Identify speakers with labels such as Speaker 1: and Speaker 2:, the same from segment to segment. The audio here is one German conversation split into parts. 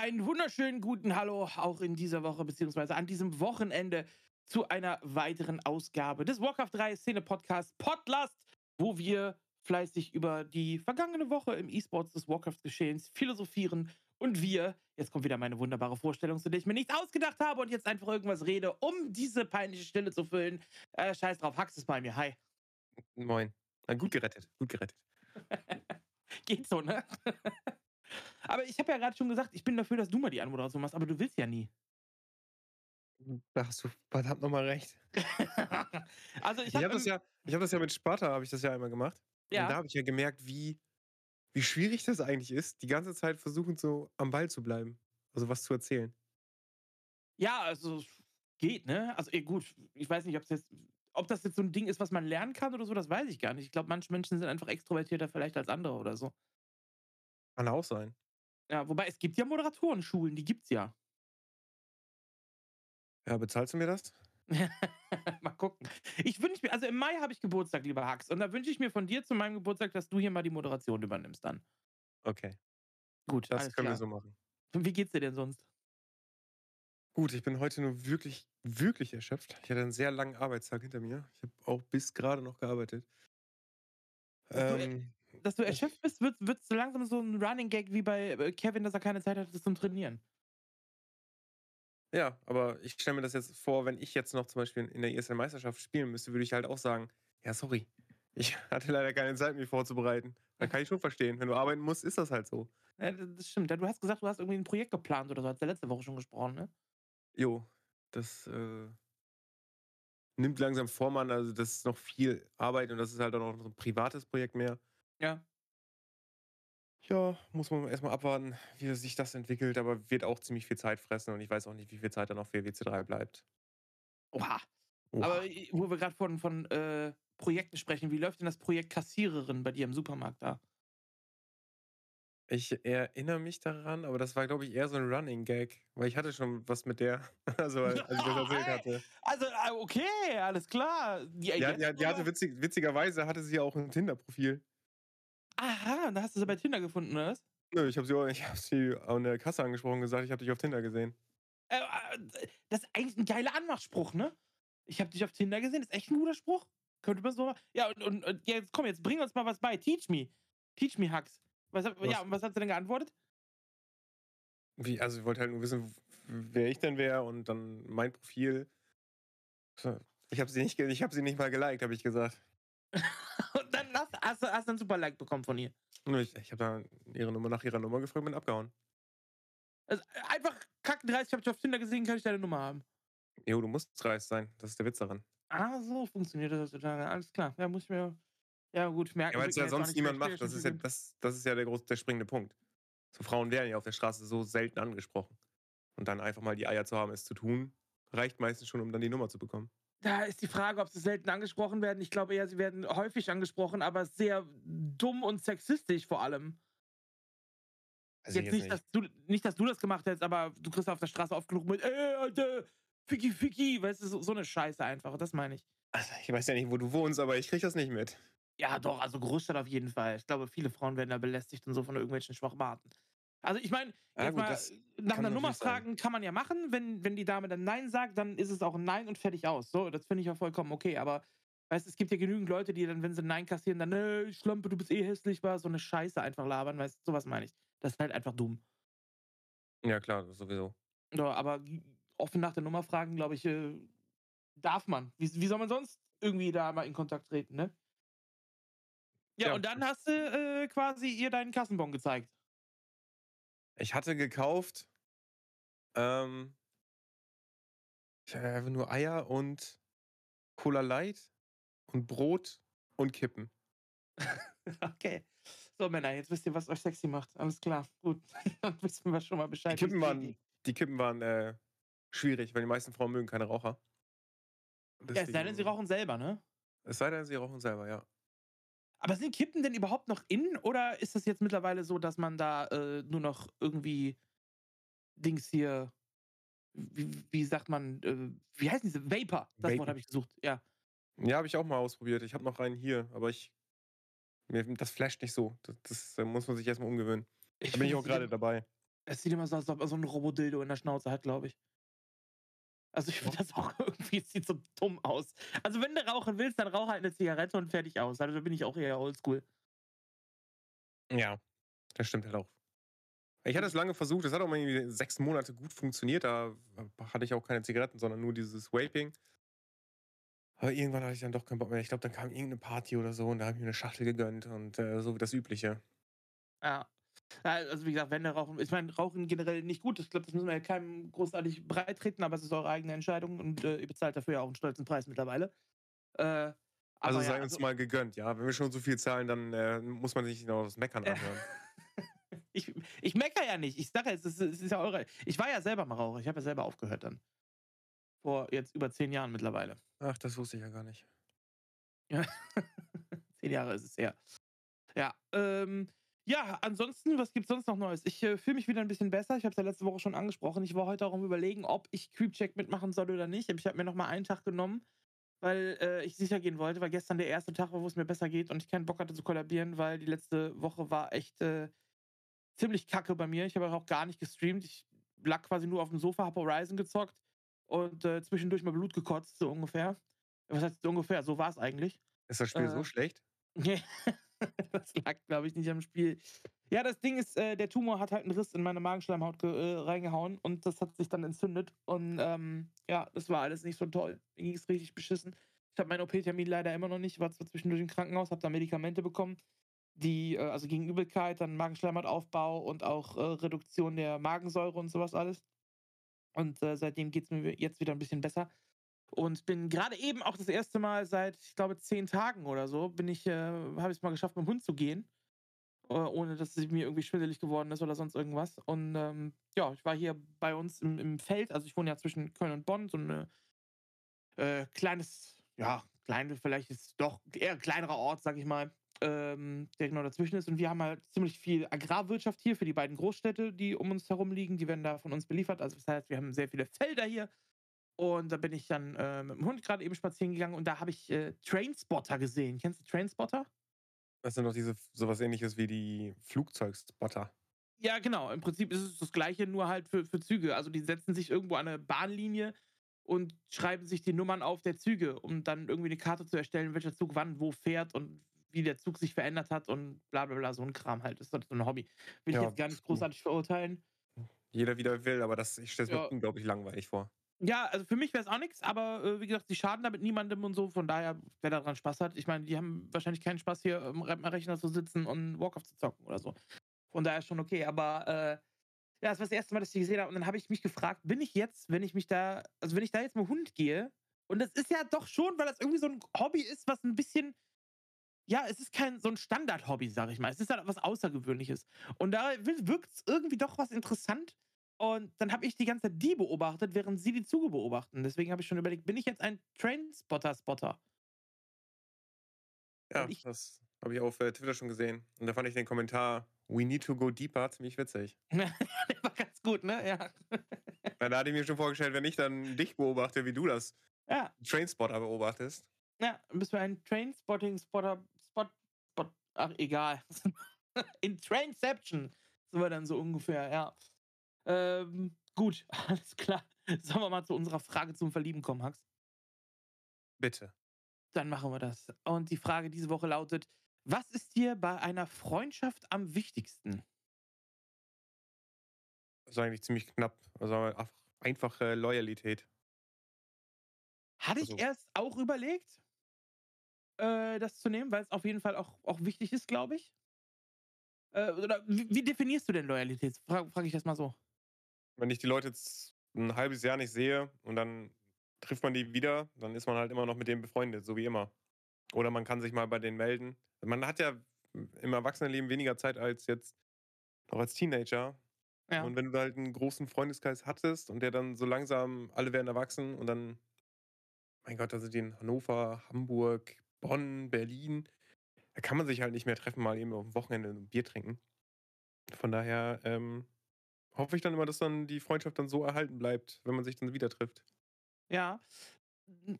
Speaker 1: einen wunderschönen guten Hallo auch in dieser Woche, beziehungsweise an diesem Wochenende zu einer weiteren Ausgabe des Warcraft 3 Szene Podcast Podlast, wo wir fleißig über die vergangene Woche im E-Sports des Warcraft-Geschehens philosophieren und wir, jetzt kommt wieder meine wunderbare Vorstellung, zu der ich mir nichts ausgedacht habe und jetzt einfach irgendwas rede, um diese peinliche Stille zu füllen. Äh, scheiß drauf, Hax ist bei mir. Hi.
Speaker 2: Moin. Na, gut gerettet, gut gerettet.
Speaker 1: Geht so, ne? Aber ich habe ja gerade schon gesagt, ich bin dafür, dass du mal die Anmoderation machst, aber du willst ja nie.
Speaker 2: Da hast du verdammt nochmal recht.
Speaker 1: also ich habe
Speaker 2: habe das, ja, ich hab das ja mit Sparta, habe ich das ja einmal gemacht.
Speaker 1: Ja.
Speaker 2: Und da habe ich ja gemerkt, wie, wie schwierig das eigentlich ist, die ganze Zeit versuchen, so am Ball zu bleiben. Also was zu erzählen.
Speaker 1: Ja, also geht, ne? Also eh, gut, ich weiß nicht, ob jetzt, ob das jetzt so ein Ding ist, was man lernen kann oder so, das weiß ich gar nicht. Ich glaube, manche Menschen sind einfach extrovertierter vielleicht als andere oder so.
Speaker 2: Kann auch sein.
Speaker 1: Ja, wobei es gibt ja Moderatorenschulen, die gibt's ja.
Speaker 2: Ja, bezahlst du mir das?
Speaker 1: mal gucken. Ich wünsche mir, also im Mai habe ich Geburtstag, lieber Hax, und da wünsche ich mir von dir zu meinem Geburtstag, dass du hier mal die Moderation übernimmst dann.
Speaker 2: Okay,
Speaker 1: Gut,
Speaker 2: das können
Speaker 1: klar.
Speaker 2: wir so machen.
Speaker 1: Und Wie geht's dir denn sonst?
Speaker 2: Gut, ich bin heute nur wirklich, wirklich erschöpft. Ich hatte einen sehr langen Arbeitstag hinter mir. Ich habe auch bis gerade noch gearbeitet.
Speaker 1: Du-
Speaker 2: Ähm,
Speaker 1: Dass du erschöpft bist, wird es so langsam so ein Running Gag wie bei äh, Kevin, dass er keine Zeit hatte zum Trainieren.
Speaker 2: Ja, aber ich stelle mir das jetzt vor, wenn ich jetzt noch zum Beispiel in der ESL-Meisterschaft spielen müsste, würde ich halt auch sagen, ja, sorry, ich hatte leider keine Zeit, mich vorzubereiten. Da kann ich schon verstehen. Wenn du arbeiten musst, ist das halt so.
Speaker 1: Ja, das stimmt. Du hast gesagt, du hast irgendwie ein Projekt geplant oder so. Hast du letzte Woche schon gesprochen, ne?
Speaker 2: Jo, das äh, nimmt langsam Form an. Also das ist noch viel Arbeit und das ist halt auch noch so ein privates Projekt mehr.
Speaker 1: Ja.
Speaker 2: Ja, muss man erstmal abwarten, wie sich das entwickelt, aber wird auch ziemlich viel Zeit fressen und ich weiß auch nicht, wie viel Zeit dann noch für WC3 bleibt.
Speaker 1: Oha.
Speaker 2: Oha.
Speaker 1: Aber wo wir gerade von, von äh, Projekten sprechen, wie läuft denn das Projekt Kassiererin bei dir im Supermarkt da?
Speaker 2: Ich erinnere mich daran, aber das war, glaube ich, eher so ein Running Gag, weil ich hatte schon was mit der, also als ich das erzählt hatte.
Speaker 1: Also, äh, okay, alles klar. Die,
Speaker 2: Ja, die, die hatte witzig, witzigerweise hatte sie auch ein Tinder-Profil.
Speaker 1: Aha, da hast du sie bei Tinder gefunden, oder was?
Speaker 2: Nö, ich habe sie, auch- ich hab sie an der Kasse angesprochen und gesagt, ich habe dich auf Tinder gesehen.
Speaker 1: Äh, äh, das ist eigentlich ein geiler Anmachspruch, ne? Ich habe dich auf Tinder gesehen, das ist echt ein guter Spruch. Könnte man so. Ja, und, und, und jetzt komm, jetzt bring uns mal was bei. Teach me. Teach me, Hux. Was,
Speaker 2: Was?
Speaker 1: Ja, und was hat sie denn geantwortet?
Speaker 2: Wie, also ich wollte halt nur wissen, wer ich denn wäre und dann mein Profil. Ich habe sie nicht, ge- ich habe sie nicht mal geliked, habe ich gesagt.
Speaker 1: Hast, hast, du- hast du einen super Like bekommen von ihr.
Speaker 2: Ich, ich habe da ihre Nummer nach ihrer Nummer gefragt und bin abgehauen.
Speaker 1: Also einfach kackendreist, ich habe dich auf Tinder gesehen, kann ich deine Nummer haben.
Speaker 2: Jo, du musst dreist sein. Das ist der Witz daran.
Speaker 1: Ah, so funktioniert das heutzutage. Alles klar. Ja, muss ich mir. Ja, gut, merken.
Speaker 2: Ja, weil es ja sonst niemand macht. Das ist ja, das, das ist ja der, groß, der springende Punkt. So Frauen werden ja auf der Straße so selten angesprochen. Und dann einfach mal die Eier zu haben, es zu tun, reicht meistens schon, um dann die Nummer zu bekommen.
Speaker 1: Da ist die Frage, ob sie selten angesprochen werden. Ich glaube eher, sie werden häufig angesprochen, aber sehr dumm und sexistisch vor allem.
Speaker 2: Also
Speaker 1: jetzt nicht, Dass du, nicht, dass du das gemacht hättest, aber du kriegst auf der Straße oft genug mit, ey, Alter, Ficky, Ficky, weißt du, so, so eine Scheiße einfach, das meine ich.
Speaker 2: Also, ich weiß ja nicht, wo du wohnst, aber ich krieg das nicht mit.
Speaker 1: Ja, doch, also Großstadt auf jeden Fall. Ich glaube, viele Frauen werden da belästigt und so von irgendwelchen Schwachmaten. Also ich meine,
Speaker 2: Ja,
Speaker 1: nach einer Nummer
Speaker 2: sein.
Speaker 1: fragen kann man ja machen. Wenn, wenn die Dame dann Nein sagt, dann ist es auch ein Nein und fertig aus. So, das finde ich ja vollkommen okay. Aber weißt du, es gibt ja genügend Leute, die dann, wenn sie Nein kassieren, dann, äh, Schlampe, du bist eh hässlich, war so eine Scheiße einfach labern, weißt du, sowas meine ich. Das ist halt einfach dumm.
Speaker 2: Ja, klar, sowieso.
Speaker 1: Ja, aber offen nach der Nummer fragen, glaube ich, äh, darf man. Wie, wie soll man sonst irgendwie da mal in Kontakt treten, ne? Ja,
Speaker 2: Ja.
Speaker 1: und dann hast du äh, quasi ihr deinen Kassenbon gezeigt.
Speaker 2: Ich hatte gekauft ähm, einfach nur Eier und Cola Light und Brot und Kippen.
Speaker 1: Okay. So, Männer, jetzt wisst ihr, was euch sexy macht. Alles klar. Gut. Dann wissen wir schon mal
Speaker 2: Die
Speaker 1: Bescheid.
Speaker 2: Kippen
Speaker 1: wie's
Speaker 2: waren, die Kippen waren äh, schwierig, weil die meisten Frauen mögen keine Raucher.
Speaker 1: Ja, es sei denn, sie rauchen selber, ne?
Speaker 2: Es sei denn, sie rauchen selber, ja.
Speaker 1: Aber sind Kippen denn überhaupt noch in? Oder ist das jetzt mittlerweile so, dass man da äh, nur noch irgendwie Dings hier. Wie, wie sagt man? Äh, wie heißen diese? Vapor. Das
Speaker 2: Vapen.
Speaker 1: Wort habe ich gesucht. Ja.
Speaker 2: Ja, habe ich auch mal ausprobiert. Ich habe noch einen hier, aber ich. Mir, das flasht nicht so. Das, das äh, muss man sich erstmal umgewöhnen. Da bin ich auch
Speaker 1: das
Speaker 2: gerade dabei.
Speaker 1: Es sieht immer so aus, als ob er so ein Robodildo in der Schnauze hat, glaube ich. Also ich finde das auch irgendwie, es sieht so dumm aus. Also wenn du rauchen willst, dann rauch halt eine Zigarette und fertig aus. Also da bin ich auch eher oldschool.
Speaker 2: Ja, das stimmt halt auch. Ich hatte es lange versucht, es hat auch mal irgendwie sechs Monate gut funktioniert. Da hatte ich auch keine Zigaretten, sondern nur dieses Vaping. Aber irgendwann hatte ich dann doch keinen Bock mehr. Ich glaube, dann kam irgendeine Party oder so und da habe ich mir eine Schachtel gegönnt und äh, so wie das Übliche.
Speaker 1: Ja. Also wie gesagt, wenn der Rauchen, ich meine, Rauchen generell nicht gut. Ich glaube, das müssen wir ja keinem großartig breit treten, aber es ist eure eigene Entscheidung und äh, ihr bezahlt dafür ja auch einen stolzen Preis mittlerweile. Äh,
Speaker 2: also sei
Speaker 1: ja,
Speaker 2: uns
Speaker 1: also,
Speaker 2: mal gegönnt, ja. Wenn wir schon so viel zahlen, dann äh, muss man sich noch das Meckern anhören.
Speaker 1: ich, ich meckere ja nicht. Ich sage ja, es ist, es ist ja eure. Ich war ja selber mal Raucher. Ich habe ja selber aufgehört dann. Vor jetzt über zehn Jahren mittlerweile.
Speaker 2: Ach, das wusste ich ja gar nicht.
Speaker 1: Zehn Jahre ist es her. Ja, ähm, ja, ansonsten, was gibt's sonst noch Neues? Ich äh, fühle mich wieder ein bisschen besser. Ich habe es ja letzte Woche schon angesprochen. Ich war heute auch am überlegen, ob ich Creepcheck mitmachen soll oder nicht. Ich habe mir noch mal einen Tag genommen, weil äh, ich sicher gehen wollte, weil gestern der erste Tag war, wo es mir besser geht und ich keinen Bock hatte zu kollabieren, weil die letzte Woche war echt äh, ziemlich kacke bei mir. Ich habe auch gar nicht gestreamt. Ich lag quasi nur auf dem Sofa, habe Horizon gezockt und äh, zwischendurch mal Blut gekotzt, so ungefähr. Was heißt so ungefähr? So war es eigentlich.
Speaker 2: Ist das Spiel
Speaker 1: Äh,
Speaker 2: so schlecht?
Speaker 1: Nee, das lag, glaube ich, nicht am Spiel. Ja, das Ding ist, äh, der Tumor hat halt einen Riss in meine Magenschleimhaut ge äh, reingehauen und das hat sich dann entzündet. Und ähm, ja, das war alles nicht so toll. Mir ging es richtig beschissen. Ich habe meinen OP-Termin leider immer noch nicht. Ich war zwar zwischendurch im Krankenhaus, habe da Medikamente bekommen, die, äh, also gegen Übelkeit, dann Magenschleimhautaufbau und auch äh, Reduktion der Magensäure und sowas alles. Und äh, seitdem geht es mir jetzt wieder ein bisschen besser. Und bin gerade eben auch das erste Mal seit, ich glaube, zehn Tagen oder so, bin ich, äh, habe ich es mal geschafft, mit dem Hund zu gehen. Äh, ohne dass es mir irgendwie schwindelig geworden ist oder sonst irgendwas. Und ähm, ja, ich war hier bei uns im, im Feld, also ich wohne ja zwischen Köln und Bonn, so ein äh, kleines, ja, kleine, vielleicht ist doch eher ein kleinerer Ort, sag ich mal, ähm, der genau dazwischen ist. Und wir haben halt ziemlich viel Agrarwirtschaft hier für die beiden Großstädte, die um uns herum liegen. Die werden da von uns beliefert. Also das heißt, wir haben sehr viele Felder hier. Und da bin ich dann äh, mit dem Hund gerade eben spazieren gegangen und da habe ich äh, Trainspotter gesehen. Kennst du Trainspotter?
Speaker 2: Das sind doch diese sowas ähnliches wie die Flugzeugspotter.
Speaker 1: Ja, genau. Im Prinzip ist es das Gleiche, nur halt für, für Züge. Also die setzen sich irgendwo an eine Bahnlinie und schreiben sich die Nummern auf der Züge, um dann irgendwie eine Karte zu erstellen, welcher Zug wann wo fährt und wie der Zug sich verändert hat und bla bla bla, so ein Kram halt. Das ist halt so ein Hobby. Will
Speaker 2: Ja,
Speaker 1: ich jetzt gar nicht
Speaker 2: pf,
Speaker 1: großartig verurteilen.
Speaker 2: Jeder wie der will, aber das, ich stelle es
Speaker 1: Ja.
Speaker 2: mir unglaublich langweilig vor.
Speaker 1: Ja, also für mich wäre es auch nichts, aber äh, wie gesagt, die schaden damit niemandem und so. Von daher, wer daran Spaß hat, ich meine, die haben wahrscheinlich keinen Spaß hier am Rechner zu sitzen und Warcraft zu zocken oder so. Von daher schon okay, aber äh, ja, das war das erste Mal, dass ich die gesehen habe. Und dann habe ich mich gefragt, bin ich jetzt, wenn ich mich da, also wenn ich da jetzt dem Hund gehe, und das ist ja doch schon, weil das irgendwie so ein Hobby ist, was ein bisschen, ja, es ist kein so ein Standard-Hobby, sag ich mal. Es ist halt was Außergewöhnliches. Und da wirkt es irgendwie doch was interessant. Und dann habe ich die ganze Zeit die beobachtet, während sie die Züge beobachten. Deswegen habe ich schon überlegt, bin ich jetzt ein Trainspotter-Spotter?
Speaker 2: Ja,
Speaker 1: ich-
Speaker 2: das habe ich auf äh, Twitter schon gesehen. Und da fand ich den Kommentar We need to go deeper ziemlich witzig.
Speaker 1: Der war ganz gut, ne? Ja.
Speaker 2: Weil da hatte ich mir schon vorgestellt, wenn ich dann dich beobachte, wie du das
Speaker 1: Ja,
Speaker 2: Trainspotter beobachtest.
Speaker 1: ja, bist du ein Trainspotting-Spotter, Spot, Spot, ach, egal. In Trainception sind wir dann so ungefähr, ja. Ähm, gut, alles klar. Sollen wir mal zu unserer Frage zum Verlieben kommen, Hax?
Speaker 2: Bitte.
Speaker 1: Dann machen wir das. Und die Frage diese Woche lautet: Was ist dir bei einer Freundschaft am wichtigsten?
Speaker 2: Das ist eigentlich ziemlich knapp. Also einfach, einfache Loyalität.
Speaker 1: Hatte ich
Speaker 2: Also-
Speaker 1: erst auch überlegt, äh, das zu nehmen, weil es auf jeden Fall auch, auch wichtig ist, glaube ich. Äh, oder wie, wie definierst du denn Loyalität? Frage frag ich das mal so.
Speaker 2: Wenn ich die Leute jetzt ein halbes Jahr nicht sehe und dann trifft man die wieder, dann ist man halt immer noch mit denen befreundet, so wie immer. Oder man kann sich mal bei denen melden. Man hat ja im Erwachsenenleben weniger Zeit als jetzt noch als Teenager.
Speaker 1: Ja.
Speaker 2: Und wenn du halt einen großen Freundeskreis hattest und der dann so langsam, alle werden erwachsen und dann, mein Gott, da sind die in Hannover, Hamburg, Bonn, Berlin. Da kann man sich halt nicht mehr treffen, mal eben auf dem Wochenende ein Bier trinken. Von daher ähm, hoffe ich dann immer, dass dann die Freundschaft dann so erhalten bleibt, wenn man sich dann wieder trifft.
Speaker 1: Ja.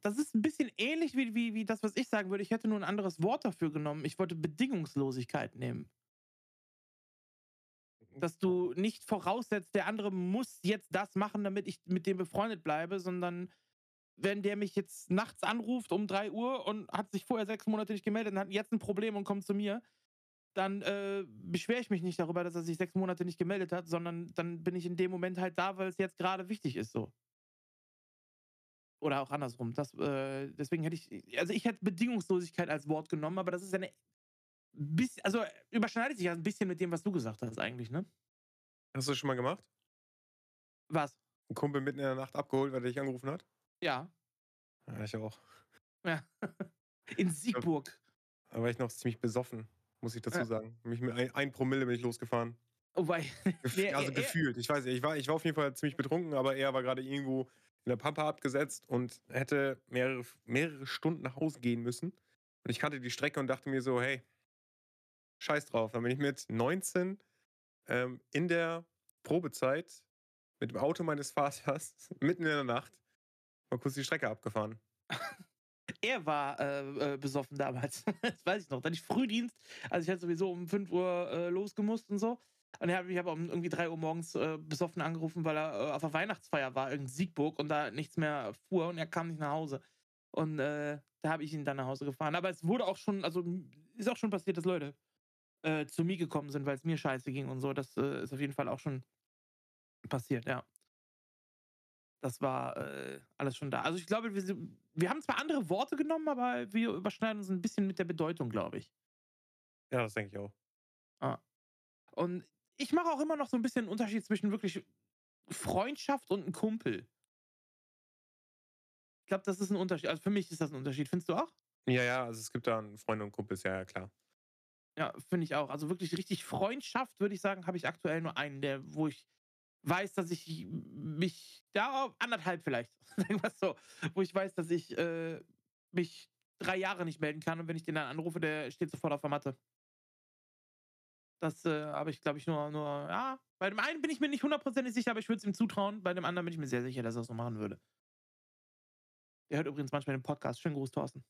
Speaker 1: Das ist ein bisschen ähnlich wie, wie, wie das, was ich sagen würde. Ich hätte nur ein anderes Wort dafür genommen. Ich wollte Bedingungslosigkeit nehmen. Dass du nicht voraussetzt, der andere muss jetzt das machen, damit ich mit dem befreundet bleibe, sondern wenn der mich jetzt nachts anruft um 3 Uhr und hat sich vorher sechs Monate nicht gemeldet und hat jetzt ein Problem und kommt zu mir, dann äh, beschwere ich mich nicht darüber, dass er sich sechs Monate nicht gemeldet hat, sondern dann bin ich in dem Moment halt da, weil es jetzt gerade wichtig ist so. Oder auch andersrum. Das, äh, deswegen hätte ich, also ich hätte Bedingungslosigkeit als Wort genommen, aber das ist eine bisschen, also überschneidet sich ja ein bisschen mit dem, was du gesagt hast eigentlich, ne?
Speaker 2: Hast du das schon mal gemacht?
Speaker 1: Was?
Speaker 2: Ein Kumpel mitten in der Nacht abgeholt, weil er dich angerufen hat?
Speaker 1: Ja.
Speaker 2: Ja, ich auch.
Speaker 1: Ja. In Siegburg.
Speaker 2: Da war ich noch ziemlich besoffen, muss ich dazu sagen. Mich mit ein, ein Promille bin ich losgefahren.
Speaker 1: Wobei,
Speaker 2: Gef
Speaker 1: Nee,
Speaker 2: also
Speaker 1: er- er-
Speaker 2: gefühlt. Ich weiß nicht, ich war, ich war auf jeden Fall ziemlich betrunken, aber er war gerade irgendwo in der Pampa abgesetzt und hätte mehrere, mehrere Stunden nach Hause gehen müssen. Und ich kannte die Strecke und dachte mir so, hey, scheiß drauf. Dann bin ich mit 19 ähm, in der Probezeit mit dem Auto meines Vaters mitten in der Nacht mal kurz die Strecke abgefahren.
Speaker 1: er war äh, äh, besoffen damals. das weiß ich noch. Dann ich Frühdienst. Also ich hatte sowieso um 5 Uhr äh, losgemusst und so. Und er hat mich aber um irgendwie 3 Uhr morgens äh, besoffen angerufen, weil er äh, auf der Weihnachtsfeier war in Siegburg und da nichts mehr fuhr und er kam nicht nach Hause. Und äh, da habe ich ihn dann nach Hause gefahren. Aber es wurde auch schon, also ist auch schon passiert, dass Leute zu mir gekommen sind, weil es mir scheiße ging und so. Das ist auf jeden Fall auch schon passiert, ja. Das war äh, alles schon da. Also ich glaube, wir, wir haben zwar andere Worte genommen, aber wir überschneiden uns ein bisschen mit der Bedeutung, glaube ich.
Speaker 2: Ja, das denke ich auch.
Speaker 1: Und ich mache auch immer noch so ein bisschen einen Unterschied zwischen wirklich Freundschaft und ein Kumpel. Ich glaube, das ist ein Unterschied. Also für mich ist das ein Unterschied. Findest du auch?
Speaker 2: Ja, ja, also es gibt da Freunde und Kumpels, ja, ja, klar.
Speaker 1: Ja, finde ich auch. Also wirklich richtig Freundschaft, würde ich sagen, habe ich aktuell nur einen, der, wo ich weiß, dass ich mich da anderthalb vielleicht, wir so, wo ich weiß, dass ich äh, mich drei Jahre nicht melden kann und wenn ich den dann anrufe, der steht sofort auf der Matte. Das äh, habe ich, glaube ich, nur, nur, ja. Bei dem einen bin ich mir nicht hundertprozentig sicher, aber ich würde es ihm zutrauen. Bei dem anderen bin ich mir sehr sicher, dass er es so machen würde. Der hört übrigens manchmal den Podcast. Schönen Gruß, Thorsten.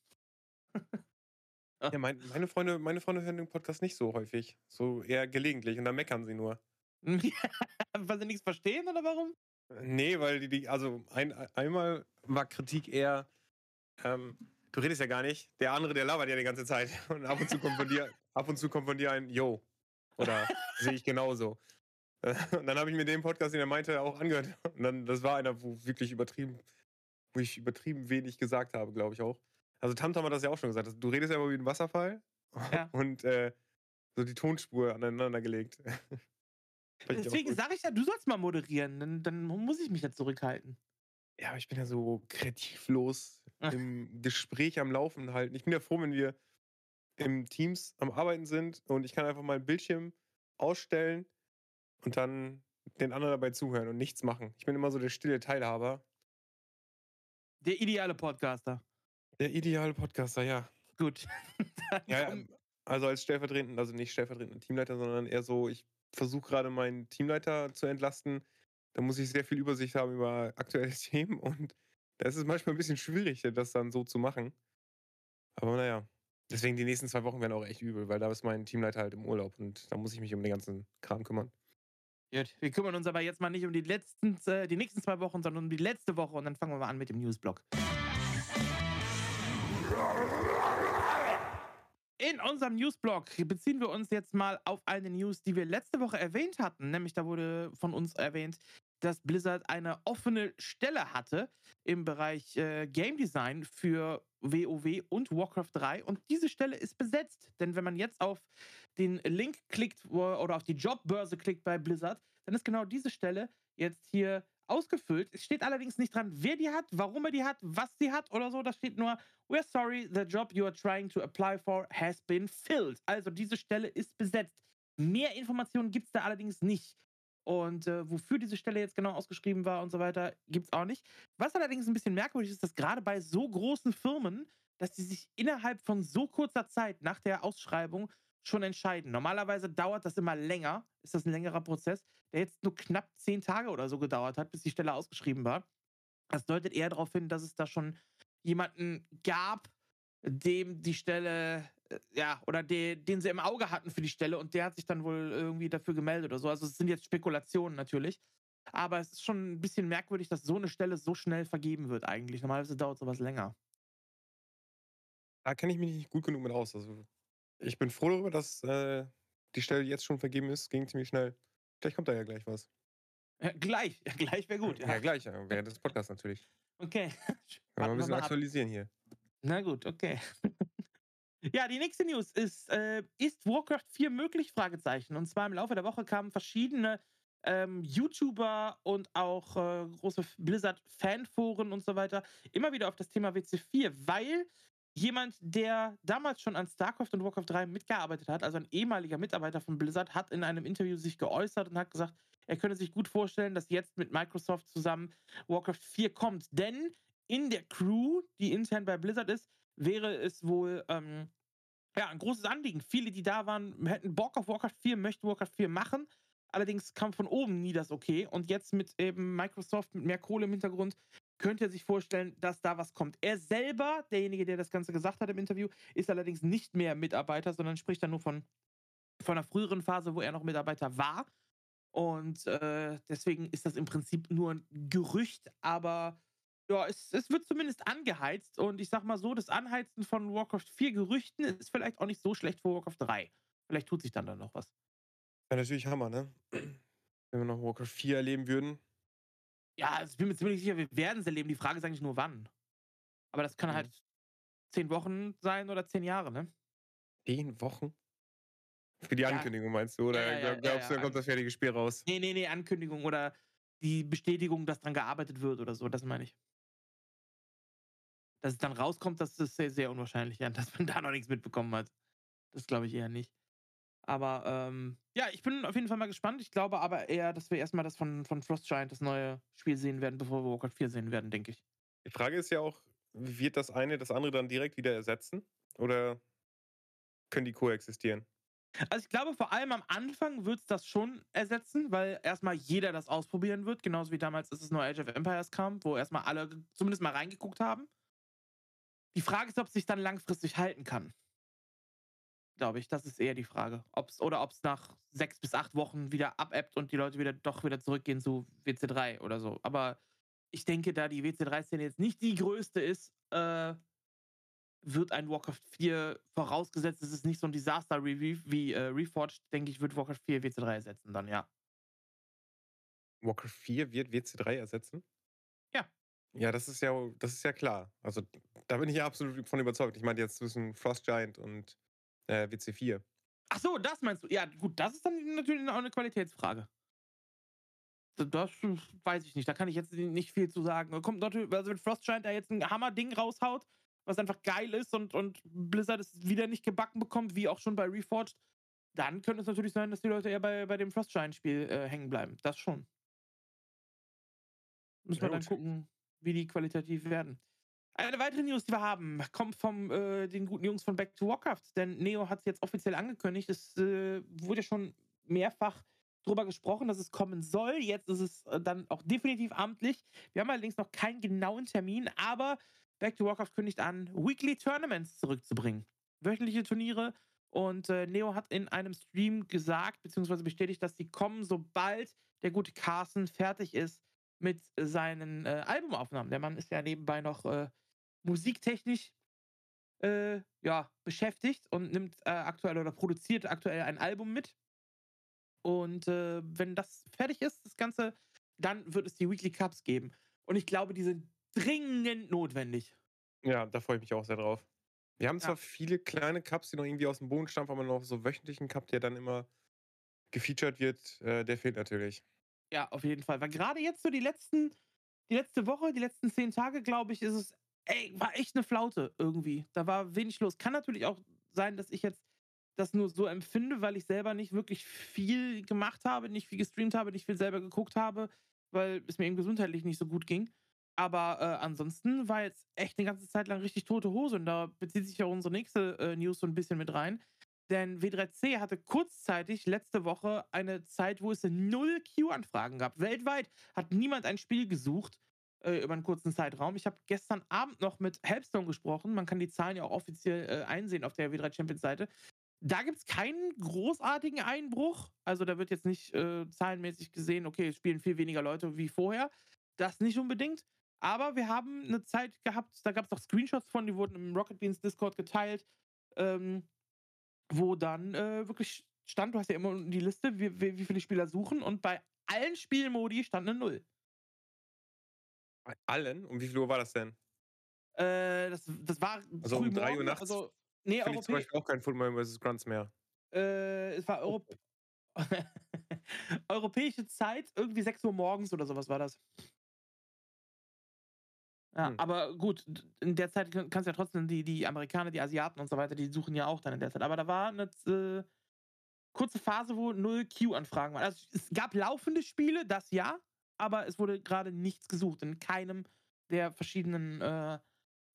Speaker 2: Ja, mein, meine, Freunde, meine Freunde hören den Podcast nicht so häufig. So eher gelegentlich und dann meckern sie nur.
Speaker 1: Weil sie nichts verstehen oder warum?
Speaker 2: Nee, weil die, die also ein, einmal war Kritik eher, ähm, du redest ja gar nicht, der andere, der labert ja die ganze Zeit. Und ab und zu kommt von dir, ab und zu kommt von dir ein Yo. Oder sehe ich genauso. Und dann habe ich mir den Podcast, den er meinte, auch angehört. Und dann, das war einer, wo wirklich übertrieben, wo ich übertrieben wenig gesagt habe, glaube ich auch. Also Tamtam hat das ja auch schon gesagt. Du redest ja immer wie ein Wasserfall
Speaker 1: Ja.
Speaker 2: und äh, so die Tonspur aneinander gelegt. Auch
Speaker 1: Deswegen sage ich ja, du sollst mal moderieren. Dann, dann muss ich mich ja zurückhalten.
Speaker 2: Ja, aber ich bin ja so kreativlos
Speaker 1: Ach.
Speaker 2: im Gespräch am Laufen halten. Ich bin ja froh, wenn wir im Teams am Arbeiten sind und ich kann einfach mal einen Bildschirm ausstellen und dann den anderen dabei zuhören und nichts machen. Ich bin immer so der stille Teilhaber.
Speaker 1: Der ideale Podcaster.
Speaker 2: Der ideale Podcaster, ja.
Speaker 1: Gut.
Speaker 2: Ja, ja. Also als stellvertretender, also nicht stellvertretender Teamleiter, sondern eher so, ich versuche gerade meinen Teamleiter zu entlasten. Da muss ich sehr viel Übersicht haben über aktuelle Themen und da ist es manchmal ein bisschen schwierig, das dann so zu machen. Aber naja, deswegen die nächsten zwei Wochen werden auch echt übel, weil da ist mein Teamleiter halt im Urlaub und da muss ich mich um den ganzen Kram kümmern.
Speaker 1: Gut. Wir kümmern uns aber jetzt mal nicht um die letzten, äh, die nächsten zwei Wochen, sondern um die letzte Woche und dann fangen wir mal an mit dem Newsblock. In unserem Newsblock beziehen wir uns jetzt mal auf eine News, die wir letzte Woche erwähnt hatten. Nämlich da wurde von uns erwähnt, dass Blizzard eine offene Stelle hatte im Bereich äh, Game Design für WoW und Warcraft 3. Und diese Stelle ist besetzt. Denn wenn man jetzt auf den Link klickt oder auf die Jobbörse klickt bei Blizzard, dann ist genau diese Stelle jetzt hier ausgefüllt. Es steht allerdings nicht dran, wer die hat, warum er die hat, was sie hat oder so. Da steht nur, we're sorry, the job you are trying to apply for has been filled. Also diese Stelle ist besetzt. Mehr Informationen gibt es da allerdings nicht. Und äh, wofür diese Stelle jetzt genau ausgeschrieben war und so weiter, gibt es auch nicht. Was allerdings ein bisschen merkwürdig ist, dass gerade bei so großen Firmen, dass die sich innerhalb von so kurzer Zeit nach der Ausschreibung schon entscheiden. Normalerweise dauert das immer länger, ist das ein längerer Prozess, der jetzt nur knapp zehn Tage oder so gedauert hat, bis die Stelle ausgeschrieben war. Das deutet eher darauf hin, dass es da schon jemanden gab, dem die Stelle äh, ja, oder de, den sie im Auge hatten für die Stelle und der hat sich dann wohl irgendwie dafür gemeldet oder so. Also es sind jetzt Spekulationen natürlich. Aber es ist schon ein bisschen merkwürdig, dass so eine Stelle so schnell vergeben wird eigentlich. Normalerweise dauert sowas länger.
Speaker 2: Da kenne ich mich nicht gut genug mit aus. Also ich bin froh darüber, dass äh, die Stelle jetzt schon vergeben ist. Ging ziemlich schnell. Vielleicht kommt da ja gleich was.
Speaker 1: Ja, gleich, ja, gleich wäre gut.
Speaker 2: Ja, ja gleich, ja, während des Podcasts natürlich.
Speaker 1: Okay.
Speaker 2: Können wir ein bisschen aktualisieren hier.
Speaker 1: Na gut, okay. Ja, die nächste News ist, äh, ist Warcraft 4 möglich? Fragezeichen. Und zwar im Laufe der Woche kamen verschiedene ähm, YouTuber und auch äh, große Blizzard-Fanforen und so weiter immer wieder auf das Thema WC4, weil jemand, der damals schon an StarCraft und Warcraft 3 mitgearbeitet hat, also ein ehemaliger Mitarbeiter von Blizzard, hat in einem Interview sich geäußert und hat gesagt, er könne sich gut vorstellen, dass jetzt mit Microsoft zusammen Warcraft 4 kommt. Denn in der Crew, die intern bei Blizzard ist, wäre es wohl ähm, ja, ein großes Anliegen. Viele, die da waren, hätten Bock auf Warcraft 4, möchten Warcraft 4 machen. Allerdings kam von oben nie das Okay. Und jetzt mit eben Microsoft, mit mehr Kohle im Hintergrund, könnte er sich vorstellen, dass da was kommt. Er selber, derjenige, der das Ganze gesagt hat im Interview, ist allerdings nicht mehr Mitarbeiter, sondern spricht dann nur von, von einer früheren Phase, wo er noch Mitarbeiter war. Und äh, deswegen ist das im Prinzip nur ein Gerücht, aber ja, es, es wird zumindest angeheizt. Und ich sag mal so, das Anheizen von Warcraft 4 Gerüchten ist vielleicht auch nicht so schlecht für Warcraft 3. Vielleicht tut sich dann dann noch was.
Speaker 2: Ja, natürlich Hammer, ne? Wenn wir noch Warcraft 4 erleben würden.
Speaker 1: Ja, also ich bin mir ziemlich sicher, wir werden es erleben. Die Frage ist eigentlich nur wann. Aber das kann mhm. halt zehn Wochen sein oder zehn Jahre, ne?
Speaker 2: Zehn Wochen? Für die Ankündigung ja. meinst du? Oder ja, ja, glaubst du, dann kommt das fertige Spiel raus?
Speaker 1: Nee, nee, nee, Ankündigung oder die Bestätigung, dass dran gearbeitet wird oder so, das meine ich. Dass es dann rauskommt, das ist sehr, sehr unwahrscheinlich, ja, dass man da noch nichts mitbekommen hat. Das glaube ich eher nicht. Aber ähm, ja, ich bin auf jeden Fall mal gespannt. Ich glaube aber eher, dass wir erstmal das von, von Frost Giant, das neue Spiel sehen werden, bevor wir Warcraft 4 sehen werden, denke ich.
Speaker 2: Die Frage ist ja auch, wird das eine das andere dann direkt wieder ersetzen? Oder können die koexistieren?
Speaker 1: Also ich glaube, vor allem am Anfang wird es das schon ersetzen, weil erstmal jeder das ausprobieren wird, genauso wie damals, als es nur Age of Empires kam, wo erstmal alle zumindest mal reingeguckt haben. Die Frage ist, ob es sich dann langfristig halten kann. Glaube ich, das ist eher die Frage. Ob's, oder ob es nach sechs bis acht Wochen wieder abebbt und die Leute wieder doch wieder zurückgehen zu WC3 oder so. Aber ich denke, da die WC3-Szene jetzt nicht die größte ist, äh, wird ein Warcraft 4 vorausgesetzt, es ist nicht so ein Disaster-Review wie äh, Reforged, denke ich, wird Warcraft 4 WC3 ersetzen dann, ja.
Speaker 2: Warcraft 4 wird WC3 ersetzen?
Speaker 1: Ja.
Speaker 2: Ja, das ist ja, das ist ja klar. Also da bin ich ja absolut von überzeugt. Ich meine jetzt zwischen Frost Giant und äh, WC4.
Speaker 1: Ach so, das meinst du? Ja, gut, das ist dann natürlich auch eine Qualitätsfrage. Das weiß ich nicht. Da kann ich jetzt nicht viel zu sagen. Kommt natürlich, also wenn Frost Giant da jetzt ein Hammer-Ding raushaut, was einfach geil ist und, und Blizzard es wieder nicht gebacken bekommt, wie auch schon bei Reforged, dann könnte es natürlich sein, dass die Leute eher bei, bei dem Frostshine-Spiel äh, hängen bleiben. Das schon. Müssen wir dann gucken, wie die qualitativ werden. Eine weitere News, die wir haben, kommt von äh, den guten Jungs von Back to Warcraft, denn Neo hat es jetzt offiziell angekündigt. Es äh, wurde schon mehrfach darüber gesprochen, dass es kommen soll. Jetzt ist es äh, dann auch definitiv amtlich. Wir haben allerdings noch keinen genauen Termin, aber Back to Warcraft kündigt an, Weekly Tournaments zurückzubringen. Wöchentliche Turniere. Und äh, Neo hat in einem Stream gesagt, beziehungsweise bestätigt, dass die kommen, sobald der gute Carson fertig ist mit seinen äh, Albumaufnahmen. Der Mann ist ja nebenbei noch äh, musiktechnisch äh, ja, beschäftigt und nimmt äh, aktuell oder produziert aktuell ein Album mit. Und äh, wenn das fertig ist, das Ganze, dann wird es die Weekly Cups geben. Und ich glaube, die sind dringend notwendig.
Speaker 2: Ja, da freue ich mich auch sehr drauf. Wir haben zwar ja. viele kleine Cups, die noch irgendwie aus dem Boden stammen, aber noch so wöchentlichen Cup, der dann immer gefeatured wird, äh, der fehlt natürlich.
Speaker 1: Ja, auf jeden Fall. Weil gerade jetzt so die letzten, die letzte Woche, die letzten zehn Tage, glaube ich, ist es, ey, war echt eine Flaute irgendwie. Da war wenig los. Kann natürlich auch sein, dass ich jetzt das nur so empfinde, weil ich selber nicht wirklich viel gemacht habe, nicht viel gestreamt habe, nicht viel selber geguckt habe, weil es mir eben gesundheitlich nicht so gut ging. Aber äh, ansonsten war jetzt echt eine ganze Zeit lang richtig tote Hose. Und da bezieht sich ja unsere nächste äh, News so ein bisschen mit rein. Denn W3C hatte kurzzeitig letzte Woche eine Zeit, wo es null Q-Anfragen gab. Weltweit hat niemand ein Spiel gesucht. Äh, über einen kurzen Zeitraum. Ich habe gestern Abend noch mit Helpstone gesprochen. Man kann die Zahlen ja auch offiziell äh, einsehen auf der W3 Champions Seite. Da gibt es keinen großartigen Einbruch. Also da wird jetzt nicht äh, zahlenmäßig gesehen, okay, es spielen viel weniger Leute wie vorher. Das nicht unbedingt. Aber wir haben eine Zeit gehabt, da gab es auch Screenshots von, die wurden im Rocket Beans Discord geteilt, ähm, wo dann äh, wirklich stand, du hast ja immer die Liste, wie, wie, wie viele Spieler suchen und bei allen Spielmodi stand eine Null.
Speaker 2: Allen? Um wie viel Uhr war das denn?
Speaker 1: Äh, das, das war
Speaker 2: Also um 3 Uhr nachts
Speaker 1: Also, nee,
Speaker 2: finde ich zum Beispiel auch kein Football vs. Grunts mehr.
Speaker 1: äh, es war Europ europäische Zeit, irgendwie 6 Uhr morgens oder sowas war das. Ja,
Speaker 2: Hm.
Speaker 1: aber gut, in der Zeit kann- kannst du ja trotzdem die, die Amerikaner, die Asiaten und so weiter, die suchen ja auch dann in der Zeit. Aber da war eine äh, kurze Phase, wo null Q-Anfragen waren. Also es gab laufende Spiele, das ja, aber es wurde gerade nichts gesucht in keinem der verschiedenen äh,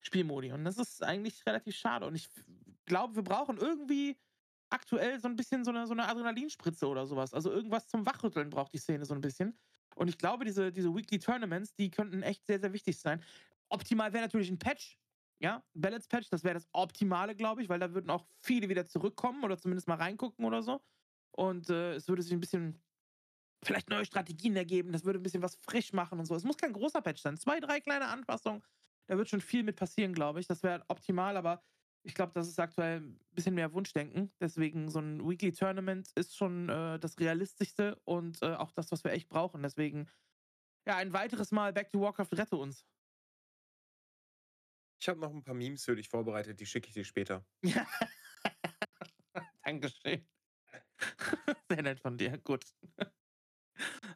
Speaker 1: Spielmodi. Und das ist eigentlich relativ schade. Und ich glaube, wir brauchen irgendwie aktuell so ein bisschen so eine, so eine Adrenalinspritze oder sowas. Also irgendwas zum Wachrütteln braucht die Szene so ein bisschen. Und ich glaube, diese, diese Weekly Tournaments, die könnten echt sehr, sehr wichtig sein. Optimal wäre natürlich ein Patch. Ja, Balance Patch, das wäre das Optimale, glaube ich, weil da würden auch viele wieder zurückkommen oder zumindest mal reingucken oder so. Und äh, es würde sich ein bisschen vielleicht neue Strategien ergeben, das würde ein bisschen was frisch machen und so. Es muss kein großer Patch sein. Zwei, drei kleine Anpassungen, da wird schon viel mit passieren, glaube ich. Das wäre optimal, aber ich glaube, das ist aktuell ein bisschen mehr Wunschdenken. Deswegen so ein Weekly Tournament ist schon äh, das Realistischste und äh, auch das, was wir echt brauchen. Deswegen, ja, ein weiteres Mal Back to Warcraft rette uns.
Speaker 2: Ich habe noch ein paar Memes für dich vorbereitet, die schicke ich dir später.
Speaker 1: Dankeschön. Sehr nett von dir. Gut.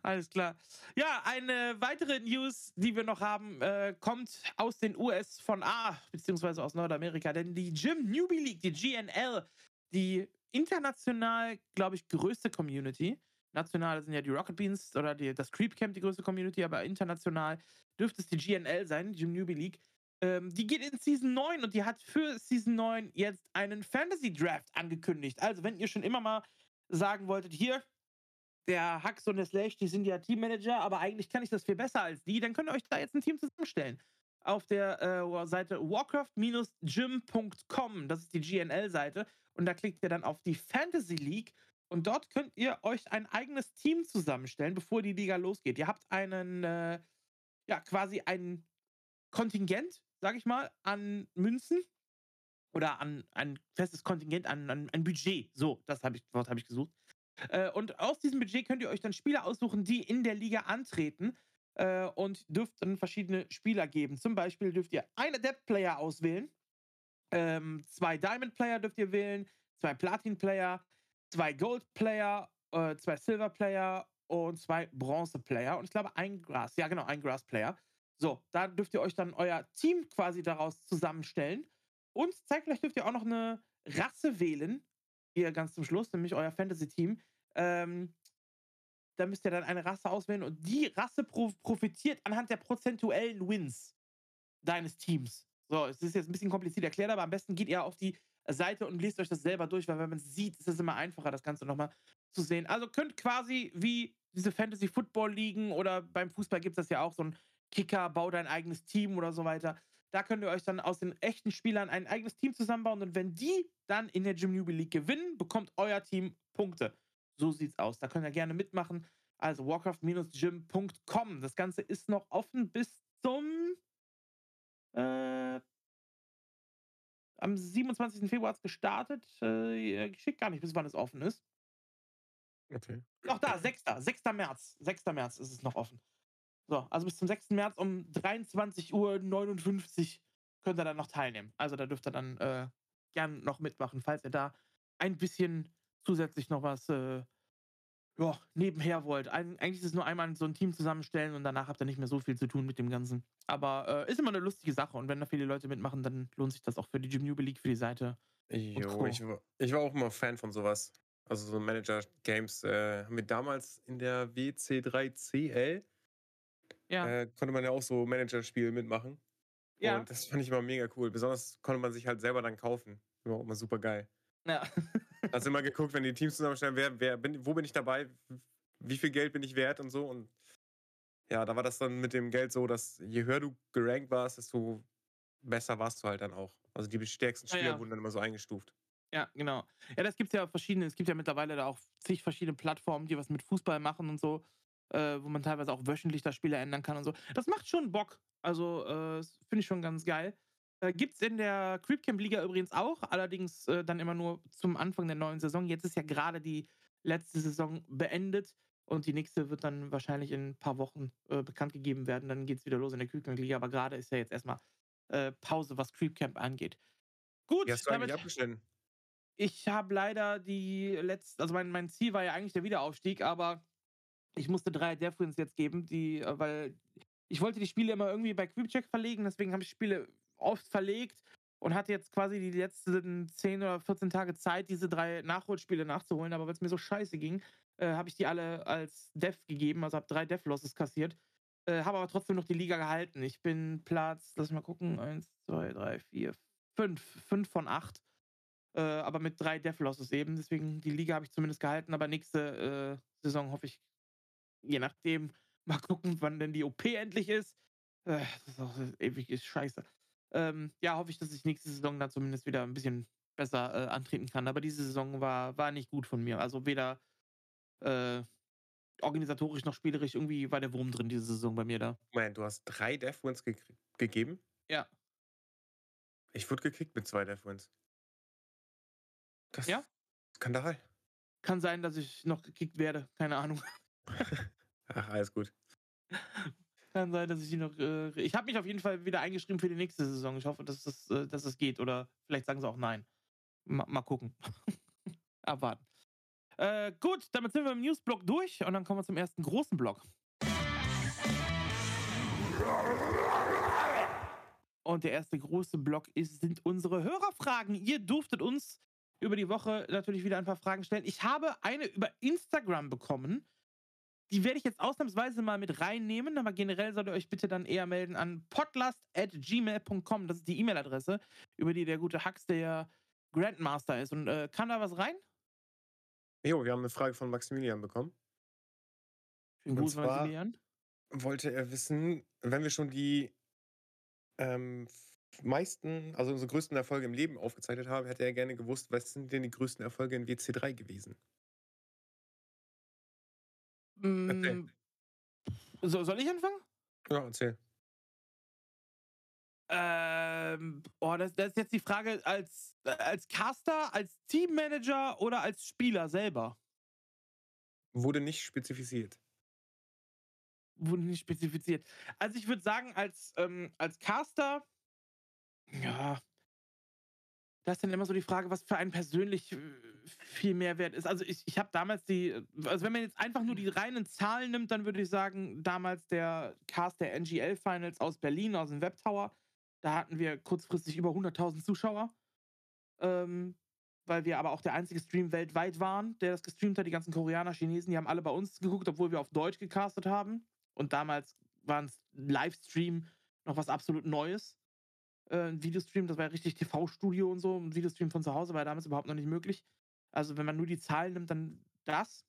Speaker 1: Alles klar. Ja, eine weitere News, die wir noch haben, äh, kommt aus den US von A, beziehungsweise aus Nordamerika. Denn die Gym Newbie League, die GNL, die international, glaube ich, größte Community. National sind ja die Rocket Beans oder die, das Creep Camp die größte Community, aber international dürfte es die GNL sein, die Gym Newbie League. Ähm, die geht in Season 9 und die hat für Season 9 jetzt einen Fantasy Draft angekündigt. Also, wenn ihr schon immer mal sagen wolltet, hier, der Hux und der Slash, die sind ja Teammanager, aber eigentlich kann ich das viel besser als die, dann könnt ihr euch da jetzt ein Team zusammenstellen. Auf der äh, Seite warcraft-gym.com, das ist die GNL-Seite, und da klickt ihr dann auf die Fantasy League und dort könnt ihr euch ein eigenes Team zusammenstellen, bevor die Liga losgeht. Ihr habt einen, äh, ja, quasi ein Kontingent, sag ich mal, an Münzen oder an ein festes Kontingent, an, an ein Budget. So, das habe ich, Wort habe ich gesucht. Äh, und aus diesem Budget könnt ihr euch dann Spieler aussuchen, die in der Liga antreten äh, und dürft dann verschiedene Spieler geben. Zum Beispiel dürft ihr einen Adept-Player auswählen, ähm, zwei Diamond-Player dürft ihr wählen, zwei Platin-Player, zwei Gold-Player, äh, zwei Silver-Player und zwei Bronze-Player und ich glaube ein Gras. Ja, genau, ein Grass-Player. So, da dürft ihr euch dann euer Team quasi daraus zusammenstellen. Und zeitgleich dürft ihr auch noch eine Rasse wählen, ihr ganz zum Schluss, nämlich euer Fantasy-Team. Ähm, da müsst ihr dann eine Rasse auswählen und die Rasse pro profitiert anhand der prozentuellen Wins deines Teams. So, es ist jetzt ein bisschen kompliziert erklärt, aber am besten geht ihr auf die Seite und lest euch das selber durch, weil wenn man es sieht, ist es immer einfacher, das Ganze nochmal zu sehen. Also könnt quasi wie diese Fantasy-Football-Ligen oder beim Fußball gibt es das ja auch, so ein Kicker, bau dein eigenes Team oder so weiter. Da könnt ihr euch dann aus den echten Spielern ein eigenes Team zusammenbauen und wenn die dann in der Gym Newbie League gewinnen, bekommt euer Team Punkte. So sieht's aus. Da könnt ihr gerne mitmachen. Also warcraft-gym.com. Das Ganze ist noch offen bis zum äh, am 27. Februar hat's gestartet. Äh, geschickt gar nicht, bis wann es offen ist.
Speaker 2: Okay.
Speaker 1: Doch da, 6. 6. März. 6. März ist es noch offen. So, also bis zum 6. März um 23.59 Uhr könnt ihr dann noch teilnehmen. Also da dürft ihr dann äh, gern noch mitmachen, falls ihr da ein bisschen zusätzlich noch was äh, ja, nebenher wollt. Eig eigentlich ist es nur einmal so ein Team zusammenstellen und danach habt ihr nicht mehr so viel zu tun mit dem Ganzen. Aber äh, ist immer eine lustige Sache und wenn da viele Leute mitmachen, dann lohnt sich das auch für die Gym Newbie League, für die Seite.
Speaker 2: Jo, ich, war, ich war auch immer Fan von sowas. Also so Manager-Games äh, haben wir damals in der WC3CL
Speaker 1: Ja,
Speaker 2: äh, konnte man ja auch so Manager-Spiele mitmachen.
Speaker 1: ja,
Speaker 2: Und das fand ich immer mega cool. Besonders konnte man sich halt selber dann kaufen. War auch immer super geil.
Speaker 1: ja.
Speaker 2: Hast immer geguckt, wenn die Teams zusammenstellen, wer, wer bin, wo bin ich dabei, wie viel Geld bin ich wert und so. Und Ja, da war das dann mit dem Geld so, dass je höher du gerankt warst, desto besser warst du halt dann auch. Also die stärksten
Speaker 1: Ja,
Speaker 2: Spieler
Speaker 1: ja.
Speaker 2: wurden dann immer so eingestuft.
Speaker 1: Ja, genau. Ja, das gibt's ja auf verschiedene es gibt ja mittlerweile da auch zig verschiedene Plattformen, die was mit Fußball machen und so, äh, wo man teilweise auch wöchentlich da Spiele ändern kann und so. Das macht schon Bock. Also, äh, das finde ich schon ganz geil. Äh, gibt's in der Creepcamp-Liga übrigens auch, allerdings, äh, dann immer nur zum Anfang der neuen Saison. Jetzt ist ja gerade die letzte Saison beendet und die nächste wird dann wahrscheinlich in 'n paar Wochen, äh, bekannt gegeben werden. Dann geht's wieder los in der Creepcamp-Liga, aber gerade ist ja jetzt erst mal, äh, Pause, was Creepcamp angeht. Gut, damit
Speaker 2: abgeschnitten?
Speaker 1: ich habe leider die letzt also mein mein Ziel war ja eigentlich der Wiederaufstieg, aber ich musste 3 Death Wins jetzt geben, die äh, weil ich wollte die Spiele immer irgendwie bei Creepcheck verlegen, deswegen habe ich Spiele oft verlegt und hatte jetzt quasi die letzten 10 oder 14 Tage Zeit, diese 3 Nachholspiele nachzuholen, aber weil's mir so scheiße ging, äh, habe ich die alle als Death gegeben, also habe 3 Death Losses kassiert, äh, habe aber trotzdem noch die Liga gehalten. Ich bin Platz lass mal gucken, 1, 2, 3, 4, 5, 5 von 8, äh, aber mit 3 Death Losses eben. Deswegen die Liga habe ich zumindest gehalten, aber nächste, äh, Saison hoffe ich je nachdem, mal gucken, wann denn die OP endlich ist. Äh, das ist auch ewig ist scheiße. Ähm, ja, hoffe ich, dass ich nächste Saison dann zumindest wieder 'n bisschen besser, äh, antreten kann. Aber diese Saison war war nicht gut von mir. Also weder, äh, organisatorisch noch spielerisch. Irgendwie war der Wurm drin diese Saison bei mir da.
Speaker 2: Moment, du hast 3 Death Wins gekr gegeben?
Speaker 1: Ja.
Speaker 2: Ich wurde gekickt mit 2 Death Wins. Das
Speaker 1: Ja?
Speaker 2: Skandal.
Speaker 1: Kann sein, dass ich noch gekickt werde, keine Ahnung.
Speaker 2: Ach, alles gut.
Speaker 1: Kann sein, dass ich die noch, äh ich habe mich auf jeden Fall wieder eingeschrieben für die nächste Saison. Ich hoffe, dass das äh, dass das geht oder vielleicht sagen sie auch nein. Ma mal gucken. Abwarten. Äh, gut, damit sind wir im Newsblock durch und dann kommen wir zum ersten großen Block. Und der erste große Block ist sind unsere Hörerfragen. Ihr durftet uns über die Woche natürlich wieder ein paar Fragen stellen. Ich habe eine über Instagram bekommen. Die werde ich jetzt ausnahmsweise mal mit reinnehmen, aber generell solltet ihr euch bitte dann eher melden an podlast@gmail.com. Das ist die E-Mail-Adresse, über die der gute Hux, der ja Grandmaster ist. Und, äh, kam da was rein?
Speaker 2: Jo, wir haben 'ne Frage von Maximilian bekommen.
Speaker 1: Schönen Gruß, Maximilian.
Speaker 2: wollte er wissen, wenn wir schon die, ähm, meisten also unsere größten Erfolge im Leben aufgezeichnet haben, hätte er gerne gewusst, was sind denn die größten Erfolge in WC3 gewesen?
Speaker 1: Hm. So soll ich anfangen?
Speaker 2: Ja, erzähl.
Speaker 1: Ähm, oh, das das ist jetzt die Frage als als Caster, als Teammanager oder als Spieler selber?
Speaker 2: Wurde nicht spezifiziert.
Speaker 1: Wurde nicht spezifiziert. Also, ich würde sagen, als, ähm als Caster ja da ist dann immer so die Frage, was für einen persönlich, äh, viel Mehrwert ist. Also, ich ich habe damals die also, wenn man jetzt einfach nur die reinen Zahlen nimmt, dann würde ich sagen, damals der Cast der NGL Finals aus Berlin, aus dem Webtower, da hatten wir kurzfristig über 100.000 Zuschauer. Ähm, weil wir aber auch der einzige Stream weltweit waren, der das gestreamt hat. Die ganzen Koreaner, Chinesen, die haben alle bei uns geguckt, obwohl wir auf Deutsch gecastet haben. Und damals waren's Livestream noch was absolut Neues. Äh, Videostream, das war ja richtig TV-Studio und so. 'N Videostream von zu Hause war damals überhaupt noch nicht möglich. Also, wenn man nur die Zahlen nimmt, dann das.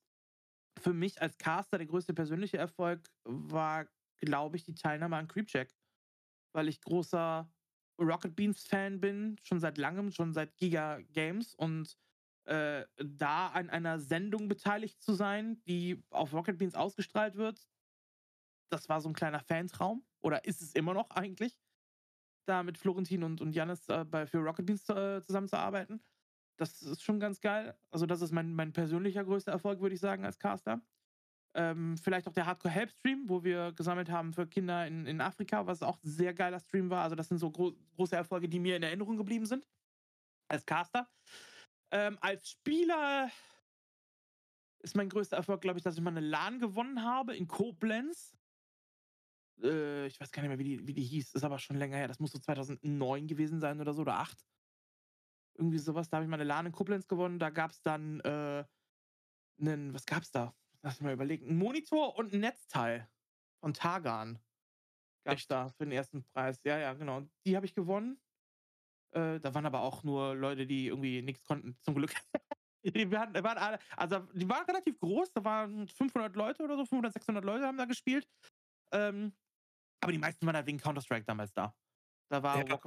Speaker 1: Für mich als Caster der größte persönliche Erfolg war, glaube ich, die Teilnahme an Creepcheck, weil ich großer Rocket Beans Fan bin, schon seit Langem, schon seit Giga Games und, äh, da an einer Sendung beteiligt zu sein, die auf Rocket Beans ausgestrahlt wird das war so 'n kleiner Fantraum oder ist es immer noch eigentlich, da mit Florentin und und Jannis, äh, bei für Rocket Beans, äh, zusammenzuarbeiten. Das ist schon ganz geil. Also, das ist mein mein persönlicher größter Erfolg, würde ich sagen, als Caster. Ähm, vielleicht auch der Hardcore Help Stream, wo wir gesammelt haben für Kinder in in Afrika, was auch 'n sehr geiler Stream war. Also, das sind so gro große Erfolge, die mir in Erinnerung geblieben sind als Caster. Ähm, als Spieler ist mein größter Erfolg, glaube ich, dass ich mal 'ne LAN gewonnen habe in Koblenz. Äh, ich weiß gar nicht mehr, wie die wie die hieß. Ist aber schon länger her. Das muss so 2009 gewesen sein oder so oder 8. Irgendwie so was. Da habe ich mal 'ne LAN in Koblenz gewonnen. Da gab's dann, äh, 'nen was gab's da? Lass mich mal überlegen. 'N Monitor und 'n Netzteil von Targan gab's
Speaker 2: Echt?
Speaker 1: da für den 1. Preis. Ja, ja, genau. Die habe ich gewonnen. Äh, da waren aber auch nur Leute, die irgendwie nix konnten, zum Glück. Die waren waren alle also, die waren relativ groß, da waren 500 Leute oder so, 500, 600 Leute haben da gespielt. Ähm, aber die meisten waren halt wegen Counter-Strike damals da. Da war
Speaker 2: Ja.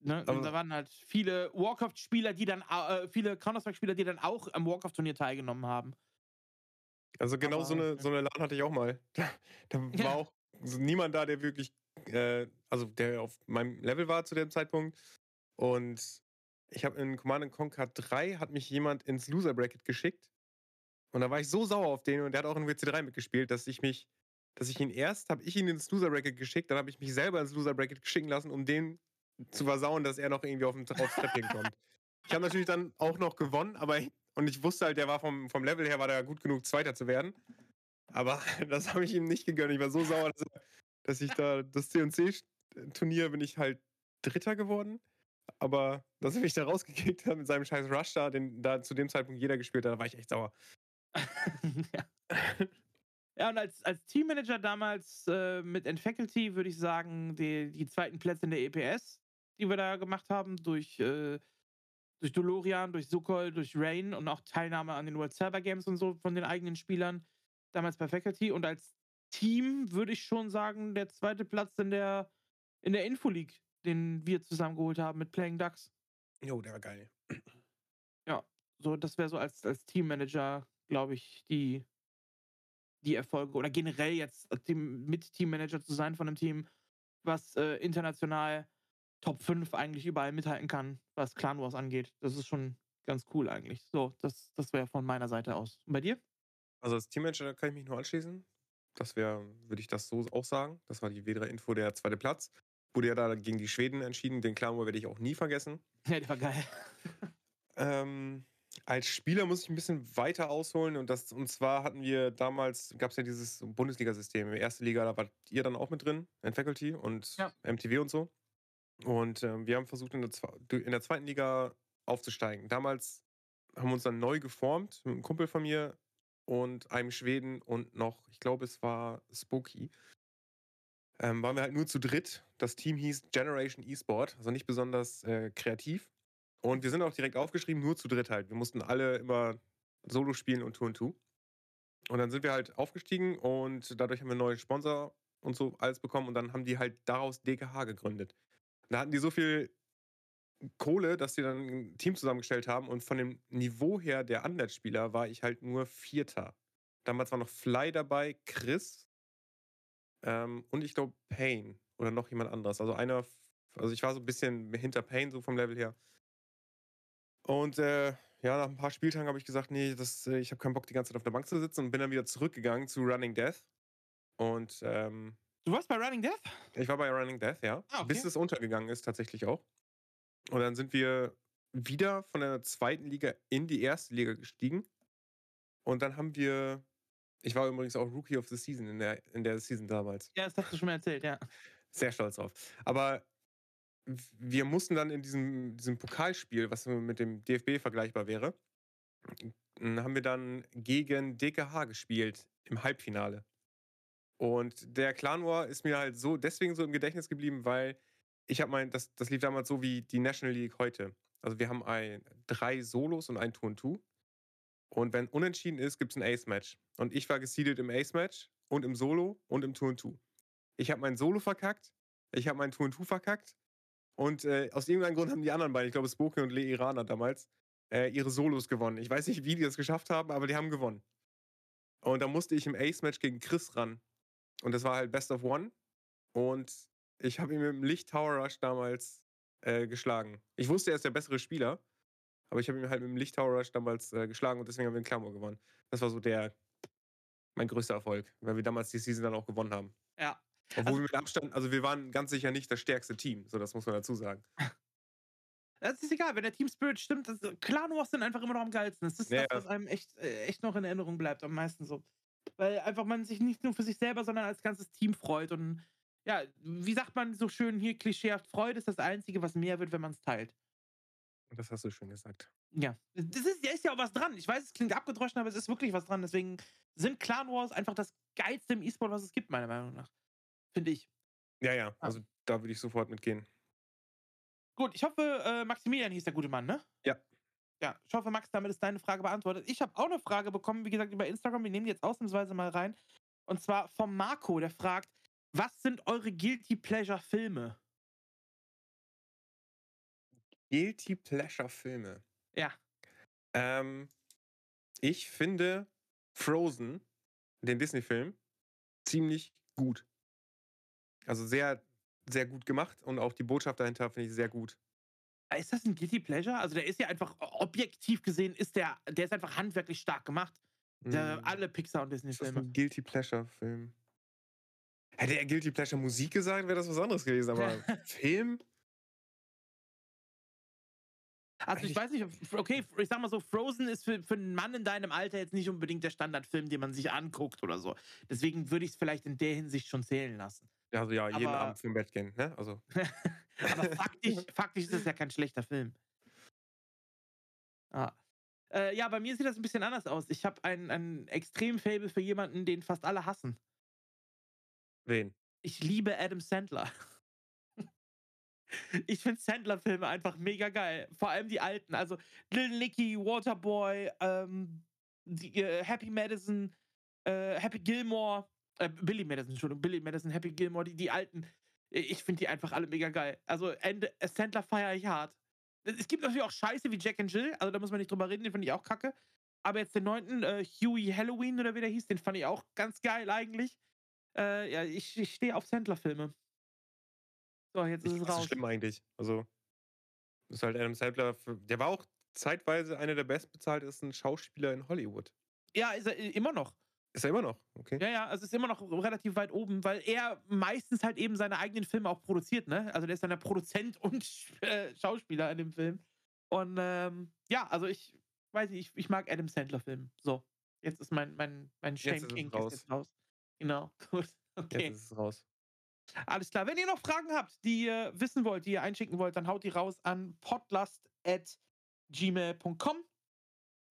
Speaker 1: Ne? Da waren halt viele Warcraft-Spieler, die dann, äh, viele Counter-Strike-Spieler, die dann auch am Warcraft-Turnier teilgenommen haben.
Speaker 2: Also genau so
Speaker 1: Aber,
Speaker 2: eine,
Speaker 1: ja.
Speaker 2: so eine LAN hatte ich auch mal. Da, da
Speaker 1: Ja.
Speaker 2: war auch so niemand da, der wirklich, äh, also der auf meinem Level war zu dem Zeitpunkt. Und ich habe in Command Conquer 3 hat mich jemand ins Loser Bracket geschickt. Und da war ich so sauer auf den und der hat auch in WC3 mitgespielt, dass ich mich, dass ich ihn erst, habe ich ihn ins Loser Bracket geschickt, dann habe ich mich selber ins Loser Bracket schicken lassen, um den zu versauen, dass er noch irgendwie auf den, aufs Treppchen kommt. Ich habe natürlich dann auch noch gewonnen, aber ich, und ich wusste halt, der war vom, vom Level her, war der gut genug, Zweiter zu werden. Aber das habe ich ihm nicht gegönnt. Ich war so sauer, dass, dass ich da das C&C-Turnier bin ich halt Dritter geworden. Aber dass er mich da rausgekickt hat mit seinem scheiß Rush da, den da zu dem Zeitpunkt jeder gespielt hat, da war ich echt sauer.
Speaker 1: ja. ja, und als, als Teammanager damals äh, mit N-Faculty würde ich sagen, die, die zweiten Plätze in der EPS, die wir da gemacht haben, durch, äh, durch Dolorian, durch Sukol, durch Rain und auch Teilnahme an den World Server Games und so von den eigenen Spielern, damals bei Faculty. Und als Team würde ich schon sagen, der zweite Platz in der, in der Info-League, den wir zusammengeholt haben mit Playing Ducks.
Speaker 2: Jo, der war geil.
Speaker 1: So, das wäre so als, als Teammanager, glaube ich, die, die Erfolge oder generell jetzt Team, mit Teammanager zu sein von einem Team, was äh, international Top 5 eigentlich überall mithalten kann, was Clan Wars angeht. Das ist schon ganz cool eigentlich. So, das, das wäre von meiner Seite aus. Und bei dir?
Speaker 2: Also als Teammanager kann ich mich nur anschließen. Das wäre, würde ich das so auch sagen. Das war die W3-Info, der zweite Platz. Wurde ja da gegen die Schweden entschieden. Den Clan War werde ich auch nie vergessen.
Speaker 1: Ja, die war geil.
Speaker 2: Ähm, als Spieler muss ich ein bisschen weiter ausholen und das und zwar hatten wir damals gab es ja dieses Bundesliga-System. Erste Liga, da wart ihr dann auch mit drin, in Faculty und
Speaker 1: Ja.
Speaker 2: MTV und so. Und ähm, wir haben versucht in der, in der zweiten Liga aufzusteigen. Damals haben wir uns dann neu geformt mit einem Kumpel von mir und einem Schweden und noch, ich glaube, es war Spooky. Ähm, waren wir halt nur zu dritt. Das Team hieß Generation eSport, also nicht besonders äh, kreativ. Und wir sind auch direkt aufgeschrieben, nur zu dritt halt. Wir mussten alle immer Solo spielen und Tour und Two. Und dann sind wir halt aufgestiegen und dadurch haben wir neuen Sponsor und so alles bekommen und dann haben die halt daraus DKH gegründet. Und da hatten die so viel Kohle, dass die dann ein Team zusammengestellt haben und von dem Niveau her der Undead-Spieler war ich halt nur Vierter. Damals war noch Fly dabei, Chris ähm, und ich glaube Payne oder noch jemand anderes. Also einer, also ich war so ein bisschen hinter Payne so vom Level her. Und äh, ja, nach ein paar Spieltagen habe ich gesagt, nee, das, äh, ich habe keinen Bock, die ganze Zeit auf der Bank zu sitzen und bin dann wieder zurückgegangen zu Running Death. Und ähm,
Speaker 1: Du warst bei Running Death?
Speaker 2: ich war bei Running Death, ja.
Speaker 1: Ah, okay.
Speaker 2: Bis es untergegangen ist, tatsächlich auch. Und dann sind wir wieder von der zweiten Liga in die erste Liga gestiegen. Und dann haben wir. Ich war übrigens auch Rookie of the Season in der, in der Season damals.
Speaker 1: Ja, das hast du schon mal erzählt, ja.
Speaker 2: Sehr stolz drauf. Aber wir mussten dann in diesem, diesem Pokalspiel, was mit dem DFB vergleichbar wäre, haben wir dann gegen DKH gespielt im Halbfinale. Und der Clan War ist mir halt so deswegen so im Gedächtnis geblieben, weil ich habe mein, das, das lief damals so wie die National League heute. Also wir haben ein, drei Solos und ein Two and Two. Und wenn unentschieden ist, gibt es ein Ace-Match. Und ich war gesiedelt im Ace-Match und im Solo und im Two and Two. Ich habe mein Solo verkackt, ich habe mein Two and Two verkackt. Und äh, aus irgendeinem Grund haben die anderen beiden, ich glaube Spoke und Le Irana damals, äh, ihre Solos gewonnen. Ich weiß nicht, wie die das geschafft haben, aber die haben gewonnen. Und da musste ich im Ace-Match gegen Chris ran. Und das war halt Best of One. Und ich habe ihn mit dem Licht Tower Rush damals äh, geschlagen. Ich wusste, er ist der bessere Spieler, aber ich habe ihn halt mit dem Licht Tower Rush damals äh, geschlagen und deswegen haben wir den Klammer gewonnen. Das war so der mein größter Erfolg, weil wir damals die Season dann auch gewonnen haben.
Speaker 1: Ja.
Speaker 2: Obwohl
Speaker 1: Also-
Speaker 2: wir mit Abstand, also wir waren ganz sicher nicht das stärkste Team, so das muss man dazu sagen.
Speaker 1: Das ist egal, wenn der Team Spirit stimmt, das, Clan Wars sind einfach immer noch am geilsten. Das ist
Speaker 2: Ja,
Speaker 1: das, was einem echt, äh, echt noch in Erinnerung bleibt, am meisten so. Weil einfach man sich nicht nur für sich selber, sondern als ganzes Team freut. Und ja, wie sagt man so schön hier klischeehaft, Freude ist das Einzige, was mehr wird, wenn man es teilt.
Speaker 2: Das hast du schön gesagt.
Speaker 1: Ja, das ist, da ist ja auch was dran. Ich weiß, es klingt abgedroschen, aber es ist wirklich was dran. Deswegen sind Clan Wars einfach das geilste im E-Sport, was es gibt, meiner Meinung nach. Finde ich.
Speaker 2: Ja, ja, also da würde ich sofort mitgehen.
Speaker 1: Gut, ich hoffe, äh, Maximilian hieß der gute Mann, ne?
Speaker 2: Ja.
Speaker 1: Ja, ich hoffe, Max, damit ist deine Frage beantwortet. Ich habe auch eine Frage bekommen, wie gesagt, über Instagram. Wir nehmen die jetzt ausnahmsweise mal rein. Und zwar vom Marco, der fragt: Was sind eure Guilty Pleasure Filme?
Speaker 2: Guilty Pleasure Filme.
Speaker 1: Ja.
Speaker 2: Ähm, ich finde Frozen, den Disney-Film, ziemlich gut. Also sehr, sehr gut gemacht und auch die Botschaft dahinter finde ich sehr gut.
Speaker 1: Ist das ein Guilty Pleasure? Also der ist ja einfach objektiv gesehen, ist der, der ist einfach handwerklich stark gemacht. Der,
Speaker 2: Mm,
Speaker 1: alle Pixar und
Speaker 2: ist das
Speaker 1: Disney-Filme.
Speaker 2: ein Guilty Pleasure-Film? Hätte er Guilty Pleasure Musik gesagt, wäre das was anderes gewesen, aber Film?
Speaker 1: Also ich
Speaker 2: Ich-
Speaker 1: weiß nicht, okay, ich sag mal so, Frozen ist für, für einen Mann in deinem Alter jetzt nicht unbedingt der Standardfilm, den man sich anguckt oder so. Deswegen würde ich es vielleicht in der Hinsicht schon zählen lassen.
Speaker 2: Ja, also ja, jeden
Speaker 1: Aber-
Speaker 2: Abend zum Bett gehen, ne? Also,
Speaker 1: Aber faktisch, faktisch ist das ja kein schlechter Film. Ah. Äh, ja, bei mir sieht das ein bisschen anders aus. Ich habe ein, ein extrem Fable für jemanden, den fast alle hassen.
Speaker 2: wen?
Speaker 1: Ich liebe Adam Sandler. Ich finde Sandler-Filme einfach mega geil. Vor allem die alten. Also Little Nicky, Waterboy, ähm, die, äh, Happy Madison, äh, Happy Gilmore, äh, Billy Madison, Entschuldigung, Billy Madison, Happy Gilmore, die, die alten. Ich finde die einfach alle mega geil. Also Ende, äh, Sandler feiere ich hart. Es gibt natürlich auch Scheiße wie Jack and Jill, also da muss man nicht drüber reden, den finde ich auch kacke. Aber jetzt den neunten, äh, Huey Halloween oder wie der hieß, den fand ich auch ganz geil eigentlich. Äh, ja, ich, ich stehe auf Sandler-Filme. So, jetzt ist
Speaker 2: Ich,
Speaker 1: es
Speaker 2: was ist
Speaker 1: raus.
Speaker 2: schlimm eigentlich? Also, ist halt Adam Sandler, für, der war auch zeitweise einer der bestbezahltesten Schauspieler in Hollywood.
Speaker 1: Ja, ist er äh, immer noch.
Speaker 2: Ist er immer noch, okay?
Speaker 1: Ja, ja, also es ist immer noch relativ weit oben, weil er meistens halt eben seine eigenen Filme auch produziert, ne? Also der ist dann der Produzent und äh, Schauspieler in dem Film. Und ähm, ja, also ich weiß nicht, ich, ich mag Adam Sandler-Filme. So, jetzt ist mein, mein, mein Shame
Speaker 2: ist es
Speaker 1: King
Speaker 2: raus.
Speaker 1: Ist jetzt raus. Genau, gut. Okay.
Speaker 2: Jetzt ist es raus.
Speaker 1: Alles klar. Wenn ihr noch Fragen habt, die ihr wissen wollt, die ihr einschicken wollt, dann haut die raus an podlast.gmail.com.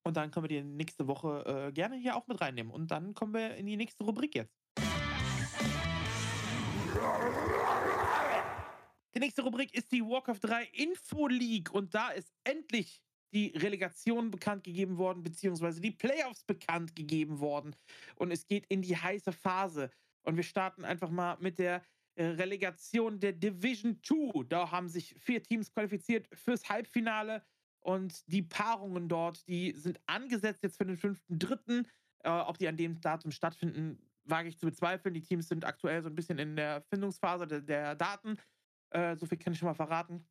Speaker 1: Und dann können wir die nächste Woche äh, gerne hier auch mit reinnehmen. Und dann kommen wir in die nächste Rubrik jetzt. Die nächste Rubrik ist die Warcraft 3 Info League. Und da ist endlich die Relegation bekannt gegeben worden, beziehungsweise die Playoffs bekannt gegeben worden. Und es geht in die heiße Phase. Und wir starten einfach mal mit der Relegation der Division 2. Da haben sich vier Teams qualifiziert fürs Halbfinale. Und die Paarungen dort, die sind angesetzt jetzt für den 5.3. Äh, ob die an dem Datum stattfinden, wage ich zu bezweifeln. Die Teams sind aktuell so ein bisschen in der Findungsphase der, der Daten. Äh, so viel kann ich schon mal verraten.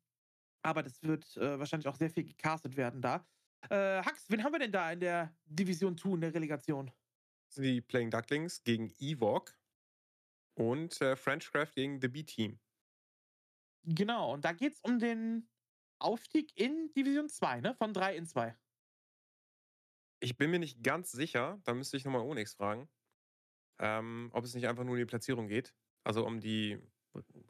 Speaker 1: Aber das wird äh, wahrscheinlich auch sehr viel gecastet werden da. Äh, Hax, wen haben wir denn da in der Division 2 in der Relegation?
Speaker 2: Das sind die Playing Ducklings gegen Ewok und äh, Frenchcraft gegen The B-Team.
Speaker 1: Genau, und da geht es um den Aufstieg in Division 2, ne? Von 3 in 2.
Speaker 2: Ich bin mir nicht ganz sicher, da müsste ich nochmal Onyx fragen, ähm, ob es nicht einfach nur um die Platzierung geht. Also um die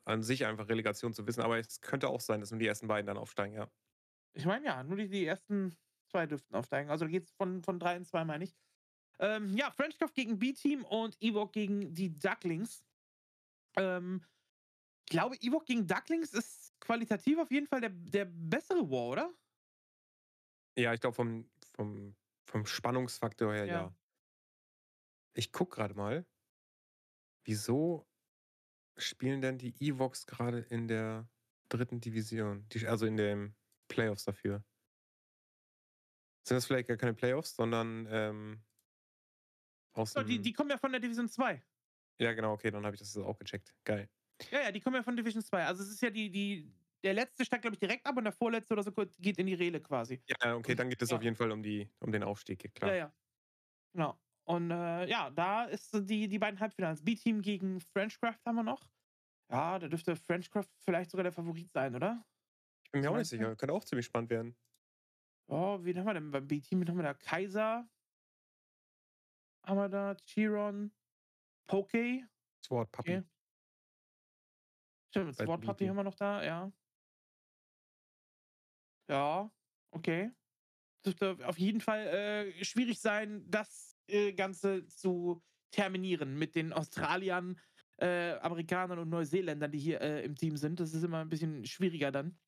Speaker 2: an sich einfach Relegation zu wissen. Aber es könnte auch sein, dass nur die ersten beiden dann aufsteigen, ja.
Speaker 1: Ich meine ja, nur die, die ersten zwei dürften aufsteigen. Also da geht es von, von 3 in 2, meine ich. Ähm, ja, Frenchcraft gegen B-Team und Ewok gegen die Ducklings. Ähm, ich glaube, Ewok gegen Ducklings ist qualitativ auf jeden Fall der, der bessere War, oder?
Speaker 2: Ja, ich glaube vom, vom, vom Spannungsfaktor her, ja.
Speaker 1: Ja.
Speaker 2: Ich gucke gerade mal, wieso spielen denn die Evox gerade in der dritten Division? Die, also in den Playoffs dafür. Sind das vielleicht gar keine Playoffs, sondern ähm, aus
Speaker 1: So, die, die kommen ja von der Division 2.
Speaker 2: Ja, genau, okay, dann habe ich das jetzt auch gecheckt. Geil.
Speaker 1: Ja, ja, die kommen ja von Division 2. Also es ist ja die, die, der letzte steigt, glaube ich, direkt ab und der vorletzte oder so geht in die Rele quasi.
Speaker 2: Ja, okay, dann geht es
Speaker 1: Ja.
Speaker 2: auf jeden Fall um, die, um den Aufstieg, klar.
Speaker 1: Ja, ja. Genau. Und äh, ja, da ist die, die beiden Halbfinals. B-Team gegen Frenchcraft haben wir noch. Ja, da dürfte Frenchcraft vielleicht sogar der Favorit sein, oder?
Speaker 2: Ich bin mir
Speaker 1: Was
Speaker 2: auch nicht
Speaker 1: du?
Speaker 2: sicher. Könnte auch ziemlich spannend werden.
Speaker 1: Oh, wen haben wir denn beim B-Team? Wen haben wir da? Kaiser. Haben wir da? Chiron. Poke.
Speaker 2: Sword Puppy.
Speaker 1: Okay. Stimmt, Sword Puppy haben wir noch da, ja. Ja, okay. Dürfte auf jeden Fall äh, schwierig sein, das äh, Ganze zu terminieren mit den Australiern, äh, Amerikanern und Neuseeländern, die hier äh, im Team sind. Das ist immer ein bisschen schwieriger dann,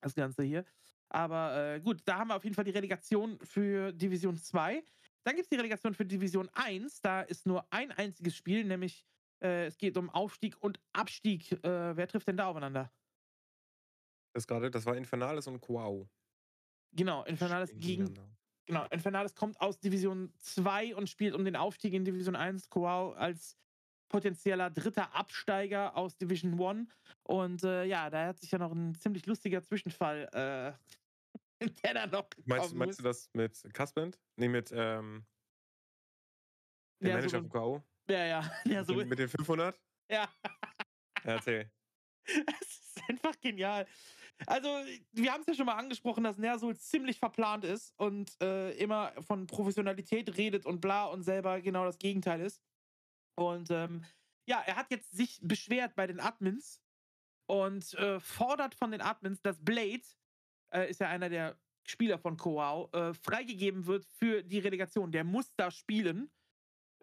Speaker 1: das Ganze hier. Aber äh, gut, da haben wir auf jeden Fall die Relegation für Division 2. Dann gibt es die Relegation für Division 1. Da ist nur ein einziges Spiel, nämlich Äh, es geht um Aufstieg und Abstieg. Äh, wer trifft denn da aufeinander?
Speaker 2: Das gerade, das war Infernales und Quao.
Speaker 1: Genau, Infernales gegen. Genau, Infernales kommt aus Division 2 und spielt um den Aufstieg in Division 1. Quao als potenzieller dritter Absteiger aus Division 1. Und äh, ja, da hat sich ja noch ein ziemlich lustiger Zwischenfall, äh, der da noch.
Speaker 2: Meinst, meinst du das mit Caspent? Nee, mit ähm, der
Speaker 1: Ja,
Speaker 2: Manager
Speaker 1: so-
Speaker 2: von Quao?
Speaker 1: Ja, ja. ja so,
Speaker 2: Mit, mit den 500?
Speaker 1: ja.
Speaker 2: Ja, erzähl.
Speaker 1: Es ist einfach genial. Also, wir haben es ja schon mal angesprochen, dass Nersul ziemlich verplant ist und äh, immer von Professionalität redet und bla und selber genau das Gegenteil ist. Und ähm, ja, er hat jetzt sich beschwert bei den Admins und äh, fordert von den Admins, dass Blade, äh, ist ja einer der Spieler von Koau, äh, freigegeben wird für die Relegation. Der muss da spielen.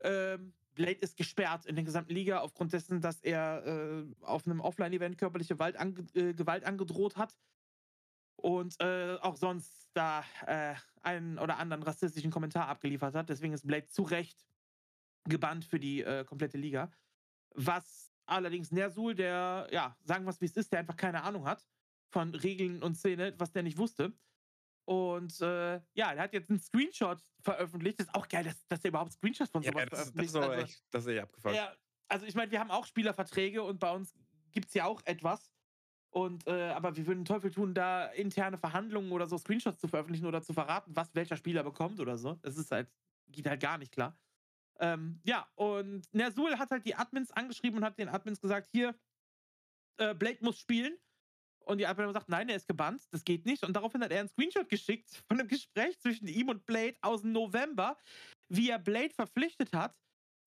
Speaker 1: Ähm, Blade ist gesperrt in der gesamten Liga aufgrund dessen, dass er äh, auf einem Offline-Event körperliche Gewalt, ange äh, Gewalt angedroht hat und äh, auch sonst da äh, einen oder anderen rassistischen Kommentar abgeliefert hat. Deswegen ist Blade zu Recht gebannt für die äh, komplette Liga. Was allerdings Nersul, der, ja, sagen wir es wie es ist, der einfach keine Ahnung hat von Regeln und Szene, was der nicht wusste. Und äh, ja, der hat jetzt einen Screenshot veröffentlicht. Das ist auch geil, dass, dass er überhaupt Screenshots von
Speaker 2: Ja,
Speaker 1: sowas
Speaker 2: das, ist- das
Speaker 1: veröffentlicht.
Speaker 2: ist aber
Speaker 1: Also-
Speaker 2: echt, das ist echt abgefuckt.
Speaker 1: ja, also ich meine, wir haben auch Spielerverträge und bei uns gibt es ja auch etwas. Und äh, aber wir würden den Teufel tun, da interne Verhandlungen oder so Screenshots zu veröffentlichen oder zu verraten, was welcher Spieler bekommt oder so. Das ist halt, geht halt gar nicht klar. Ähm, ja, und Nersul hat halt die Admins angeschrieben und hat den Admins gesagt, hier, äh, Blade muss spielen. Und die haben gesagt, nein, er ist gebannt, das geht nicht. Und daraufhin hat er einen Screenshot geschickt von einem Gespräch zwischen ihm und Blade aus dem November, wie er Blade verpflichtet hat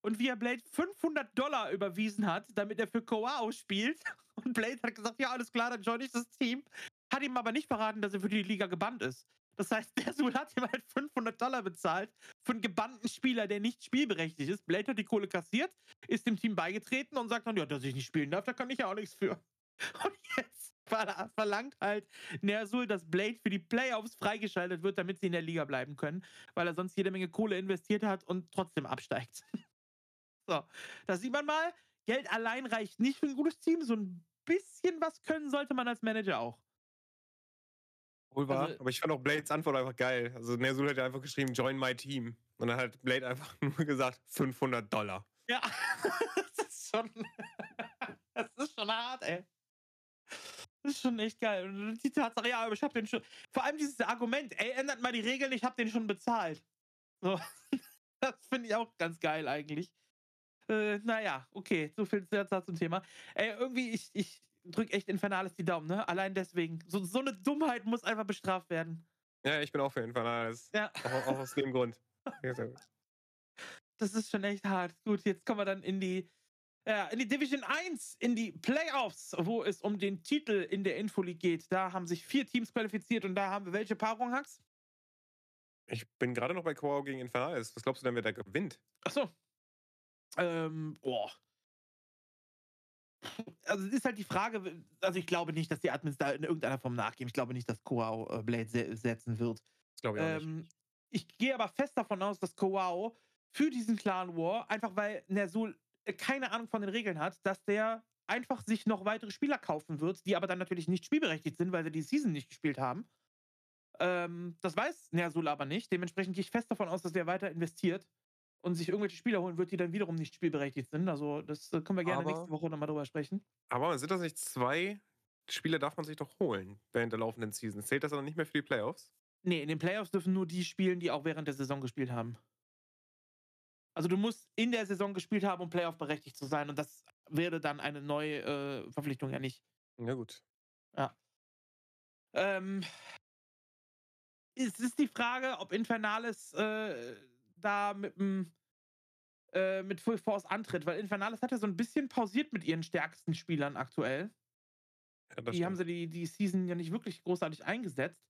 Speaker 1: und wie er Blade 500 Dollar überwiesen hat, damit er für Koao spielt. Und Blade hat gesagt, ja, alles klar, dann join ich das Team. Hat ihm aber nicht verraten, dass er für die Liga gebannt ist. Das heißt, der Sul hat ihm halt 500 Dollar bezahlt für einen gebannten Spieler, der nicht spielberechtigt ist. Blade hat die Kohle kassiert, ist dem Team beigetreten und sagt dann, ja, dass ich nicht spielen darf, da kann ich ja auch nichts für. Und jetzt verlangt halt Nersul, dass Blade für die Playoffs freigeschaltet wird, damit sie in der Liga bleiben können, weil er sonst jede Menge Kohle investiert hat und trotzdem absteigt. So, da sieht man mal, Geld allein reicht nicht für ein gutes Team. So ein bisschen was können sollte man als Manager auch.
Speaker 2: Wohl wahr.
Speaker 1: Also-
Speaker 2: aber ich fand auch Blades Antwort einfach geil. Also Nersul hat ja einfach geschrieben, join my team. Und dann hat Blade einfach nur gesagt, 500 Dollar.
Speaker 1: Ja, das ist schon. das ist schon hart, ey. Das ist schon echt geil. Und die Tatsache, ja, aber ich hab den schon. Vor allem dieses Argument, ey, ändert mal die Regeln, ich hab den schon bezahlt. So. Das finde ich auch ganz geil eigentlich. Äh, naja, okay, so viel zum Thema. Ey, irgendwie, ich, ich drück echt Infernales die Daumen, ne? Allein deswegen. So, so eine Dummheit muss einfach bestraft werden.
Speaker 2: Ja, ich bin auch für Infernales.
Speaker 1: Ja.
Speaker 2: Auch, auch aus dem Grund.
Speaker 1: Das ist schon echt hart. Gut, jetzt kommen wir dann in die, ja, in die Division 1, in die Playoffs, wo es um den Titel in der Infoleague geht. Da haben sich vier Teams qualifiziert und da haben wir welche Paarung, Hax?
Speaker 2: Ich bin gerade noch bei Quao gegen Infernales. Was glaubst du denn, wer da gewinnt?
Speaker 1: Achso. Ähm, boah. Also es ist halt die Frage, also ich glaube nicht, dass die Admins da in irgendeiner Form nachgeben. Ich glaube nicht, dass Koao äh, Blade se setzen wird.
Speaker 2: Das glaube ich auch nicht.
Speaker 1: Ähm, ich gehe aber fest davon aus, dass Koao für diesen Clan War, einfach weil Nersul äh, keine Ahnung von den Regeln hat, dass der einfach sich noch weitere Spieler kaufen wird, die aber dann natürlich nicht spielberechtigt sind, weil sie die Season nicht gespielt haben. Ähm, das weiß Nersul aber nicht. Dementsprechend gehe ich fest davon aus, dass der weiter investiert und sich irgendwelche Spieler holen wird, die dann wiederum nicht spielberechtigt sind. Also das äh, können wir gerne
Speaker 2: Aber-
Speaker 1: nächste Woche nochmal drüber sprechen.
Speaker 2: Aber sind das nicht zwei Spieler, darf man sich doch holen während der laufenden Season? Zählt das dann nicht mehr für die Playoffs?
Speaker 1: Nee, in den Playoffs dürfen nur die spielen, die auch während der Saison gespielt haben. Also du musst in der Saison gespielt haben, um Playoff berechtigt zu sein. Und das wäre dann eine neue äh, Verpflichtung ja nicht.
Speaker 2: Ja, gut.
Speaker 1: Ähm, es ist die Frage, ob Infernales äh, da mit dem äh, mit Full Force antritt, weil Infernales hat ja so ein bisschen pausiert mit ihren stärksten Spielern aktuell.
Speaker 2: Ja,
Speaker 1: die haben
Speaker 2: stimmt.
Speaker 1: sie die, die Season ja nicht wirklich großartig eingesetzt.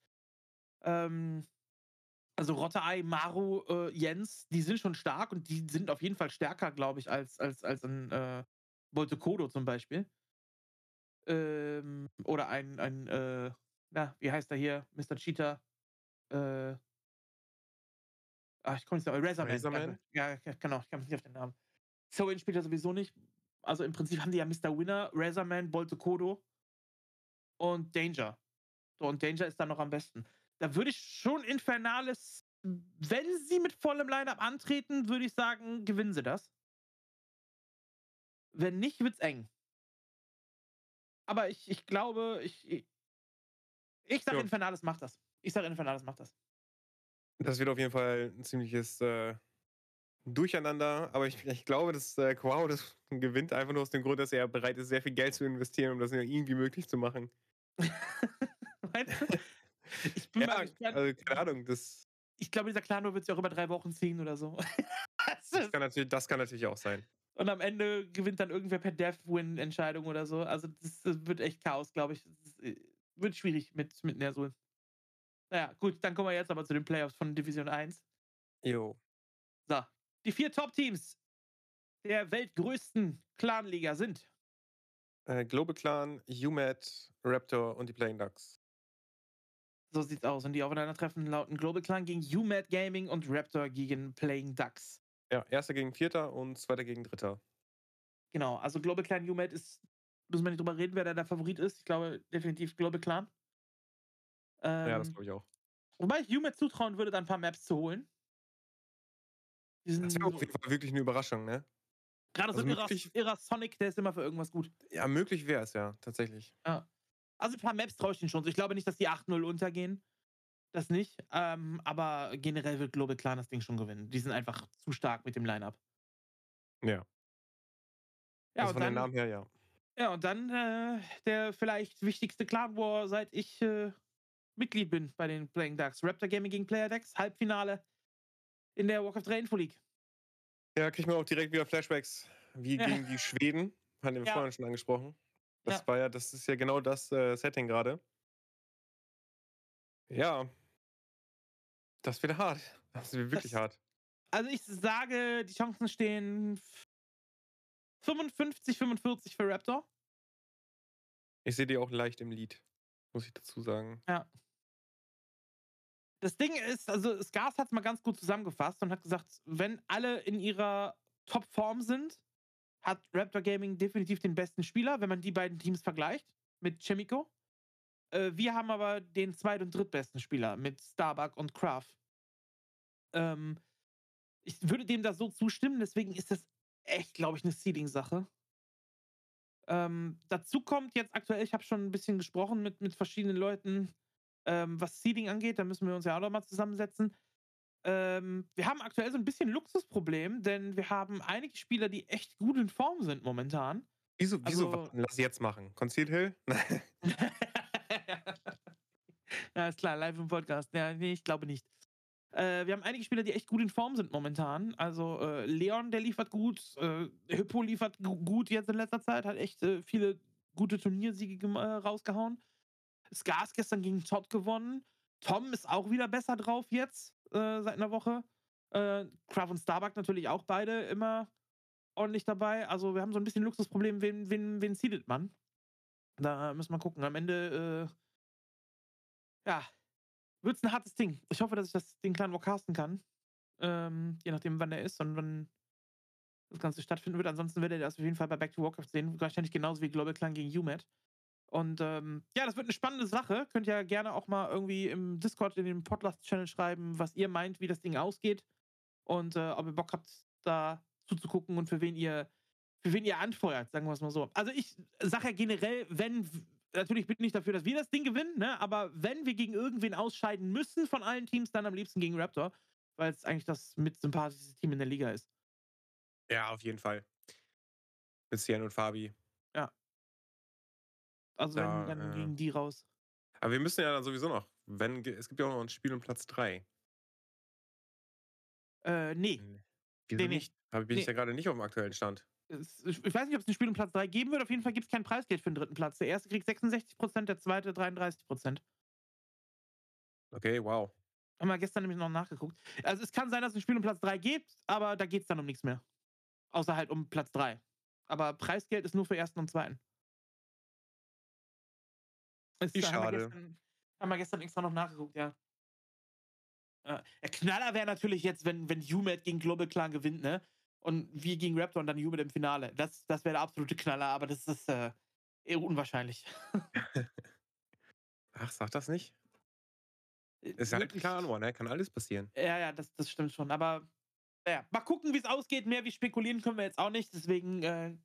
Speaker 1: Ähm, also Rotterei, Maru, äh, Jens, die sind schon stark und die sind auf jeden Fall stärker, glaube ich, als, als, als ein äh, Bolte Kodo zum Beispiel. Ähm, oder ein, ein äh, na, wie heißt er hier? Mr. Cheetah. Äh, ach, ich komme nicht so, Razorman.
Speaker 2: Razorman?
Speaker 1: Ja, genau, ich kann mich nicht auf den Namen. Soin spielt er sowieso nicht. Also im Prinzip haben die ja Mr. Winner, Razorman, Bolte Kodo und Danger. So, und Danger ist dann noch am besten. Da würde ich schon Infernales, wenn sie mit vollem Lineup antreten, würde ich sagen, gewinnen sie das. Wenn nicht, wird's eng. Aber ich, ich glaube, ich, ich, ich sage,
Speaker 2: Ja.
Speaker 1: Infernales macht das. Ich sage, Infernales macht das.
Speaker 2: Das wird auf jeden Fall ein ziemliches äh, Durcheinander, aber ich, ich glaube, dass äh, Quao das gewinnt einfach nur aus dem Grund, dass er bereit ist, sehr viel Geld zu investieren, um das irgendwie möglich zu machen.
Speaker 1: Meinst du? Ich bin
Speaker 2: Ja,
Speaker 1: mal gespannt.
Speaker 2: also keine Ahnung, das,
Speaker 1: ich glaube, dieser Clan wird sich auch über drei Wochen ziehen oder so. Das
Speaker 2: kann natürlich, das kann natürlich auch sein.
Speaker 1: Und am Ende gewinnt dann irgendwer per Death-Win-Entscheidung oder so. Also das, das wird echt Chaos, glaube ich. Das äh, wird schwierig mit, mit Nersul. Naja, gut, dann kommen wir jetzt aber zu den Playoffs von Division 1.
Speaker 2: Jo.
Speaker 1: So, die vier Top-Teams der weltgrößten Clanliga sind
Speaker 2: Äh, Global Clan, UMAD, Raptor und die Playing Ducks.
Speaker 1: So sieht's aus. Und die aufeinandertreffen lauten Global Clan gegen UMAD Gaming und Raptor gegen Playing Ducks.
Speaker 2: Ja, erster gegen vierter und zweiter gegen dritter.
Speaker 1: Genau, also Global Clan UMAD ist, müssen wir nicht drüber reden, wer da der Favorit ist. Ich glaube definitiv Global Clan. Ähm,
Speaker 2: ja, das glaube ich auch.
Speaker 1: wobei ich UMAD zutrauen würde, da ein paar Maps zu holen.
Speaker 2: Das wäre auf jeden Fall wirklich eine Überraschung, ne?
Speaker 1: gerade so
Speaker 2: also
Speaker 1: ein Irra,
Speaker 2: möglich-
Speaker 1: Irra Sonic, der ist immer für irgendwas gut.
Speaker 2: Ja, möglich wäre es ja, tatsächlich.
Speaker 1: Also ein paar Maps traue ich ihnen schon. Ich glaube nicht, dass die 8-0 untergehen. Das nicht. Ähm, aber generell wird Global Clan das Ding schon gewinnen. Die sind einfach zu stark mit dem Line-Up.
Speaker 2: Ja.
Speaker 1: Ja,
Speaker 2: also
Speaker 1: und
Speaker 2: von
Speaker 1: dann,
Speaker 2: den Namen her, ja.
Speaker 1: ja, und dann äh, der vielleicht wichtigste Clan War, seit ich äh, Mitglied bin bei den Playing Ducks. Raptor Gaming gegen Player Decks, Halbfinale in der Walk of the Info League.
Speaker 2: Ja, kriegt man auch direkt wieder Flashbacks, wie
Speaker 1: Ja.
Speaker 2: gegen die Schweden. Hatten wir
Speaker 1: Ja.
Speaker 2: vorhin schon angesprochen. Das
Speaker 1: Ja.
Speaker 2: war ja, das ist ja genau das äh, Setting gerade. Ja. Das wird hart. Das wird wirklich
Speaker 1: Das-
Speaker 2: hart.
Speaker 1: Also ich sage, die Chancen stehen 55, 45 für Raptor.
Speaker 2: Ich sehe die auch leicht im Lied, muss ich dazu sagen.
Speaker 1: Das Ding ist, also Skars hat es mal ganz gut zusammengefasst und hat gesagt, wenn alle in ihrer Top-Form sind, hat Raptor Gaming definitiv den besten Spieler, wenn man die beiden Teams vergleicht mit Chemico. Äh, wir haben aber den zweit- und drittbesten Spieler mit Starbuck und Kraft. Ähm, ich würde dem da so zustimmen, deswegen ist das echt, glaube ich, eine Seeding-Sache. Ähm, dazu kommt jetzt aktuell, ich habe schon ein bisschen gesprochen mit, mit verschiedenen Leuten, ähm, was Seeding angeht, da müssen wir uns ja auch noch mal zusammensetzen. Ähm, wir haben aktuell so ein bisschen Luxusproblem, denn wir haben einige Spieler, die echt gut in Form sind momentan.
Speaker 2: Wieso, wieso
Speaker 1: Also-?
Speaker 2: Lass jetzt machen. Concealed Hill?
Speaker 1: ja, ist klar, live im Podcast. Ja, nee, ich glaube nicht. Äh, wir haben einige Spieler, die echt gut in Form sind momentan. Also äh, Leon, der liefert gut. Äh, Hippo liefert gu- gut jetzt in letzter Zeit. Hat echt äh, viele gute Turniersiege äh, rausgehauen. Skars gestern gegen Todd gewonnen. Tom ist auch wieder besser drauf jetzt, äh, seit einer Woche. Äh, Kraft und Starbuck natürlich auch beide immer ordentlich dabei. Also wir haben so ein bisschen Luxusproblem, wen, wen, wen seedet man? Da müssen wir gucken. Am Ende, äh, ja, wird es ein hartes Ding. Ich hoffe, dass ich das, den Clan War casten kann. Ähm, je nachdem, wann der ist und wann das Ganze stattfinden wird. Ansonsten werdet ihr das auf jeden Fall bei Back to Warcraft sehen. Wahrscheinlich genauso wie Global Clan gegen UMAT. Und ähm, ja, das wird eine spannende Sache. Könnt ihr gerne auch mal irgendwie im Discord in den Podlast-Channel schreiben, was ihr meint, wie das Ding ausgeht. Und äh, ob ihr Bock habt, da zuzugucken und für wen ihr, für wen ihr anfeuert, sagen wir es mal so. Also ich sage ja generell, wenn, natürlich bin ich nicht dafür, dass wir das Ding gewinnen, ne? aber wenn wir gegen irgendwen ausscheiden müssen von allen Teams, dann am liebsten gegen Raptor, weil es eigentlich das mit sympathischste Team in der Liga ist.
Speaker 2: ja, auf jeden Fall. Mit Cian und Fabi.
Speaker 1: Also
Speaker 2: Da,
Speaker 1: wenn, dann
Speaker 2: äh,
Speaker 1: gegen die raus.
Speaker 2: Aber wir müssen ja dann sowieso noch, wenn, es gibt ja auch noch ein Spiel um Platz 3.
Speaker 1: Äh, nee.
Speaker 2: Wieso
Speaker 1: Nee, nee.
Speaker 2: nicht? Aber bin ich
Speaker 1: Nee.
Speaker 2: ja gerade nicht auf dem aktuellen Stand.
Speaker 1: Ich ich weiß nicht, ob es ein Spiel um Platz 3 geben wird. Auf jeden Fall gibt es kein Preisgeld für den dritten Platz. Der erste kriegt 66%, der zweite 33%.
Speaker 2: Okay, wow.
Speaker 1: Haben wir gestern nämlich noch nachgeguckt. Also es kann sein, dass es ein Spiel um Platz 3 gibt, aber da geht es dann um nichts mehr. Außer halt um Platz 3. Aber Preisgeld ist nur für ersten und zweiten. Es
Speaker 2: Wie
Speaker 1: wir
Speaker 2: schade.
Speaker 1: gestern- Haben wir gestern extra noch nachgeguckt, ja. Äh, Der Knaller wäre natürlich jetzt, wenn, wenn UMAT gegen Global Clan gewinnt, ne? Und wir gegen Raptor und dann Humid im Finale. Das, das wäre der absolute Knaller, aber das ist äh, eher unwahrscheinlich.
Speaker 2: Ach, sag das nicht. Ist halt klar, One, ne? Kann alles passieren.
Speaker 1: Ja, ja, das, das stimmt schon. Aber naja, mal gucken, wie es ausgeht. Mehr wie spekulieren können wir jetzt auch nicht. Deswegen äh,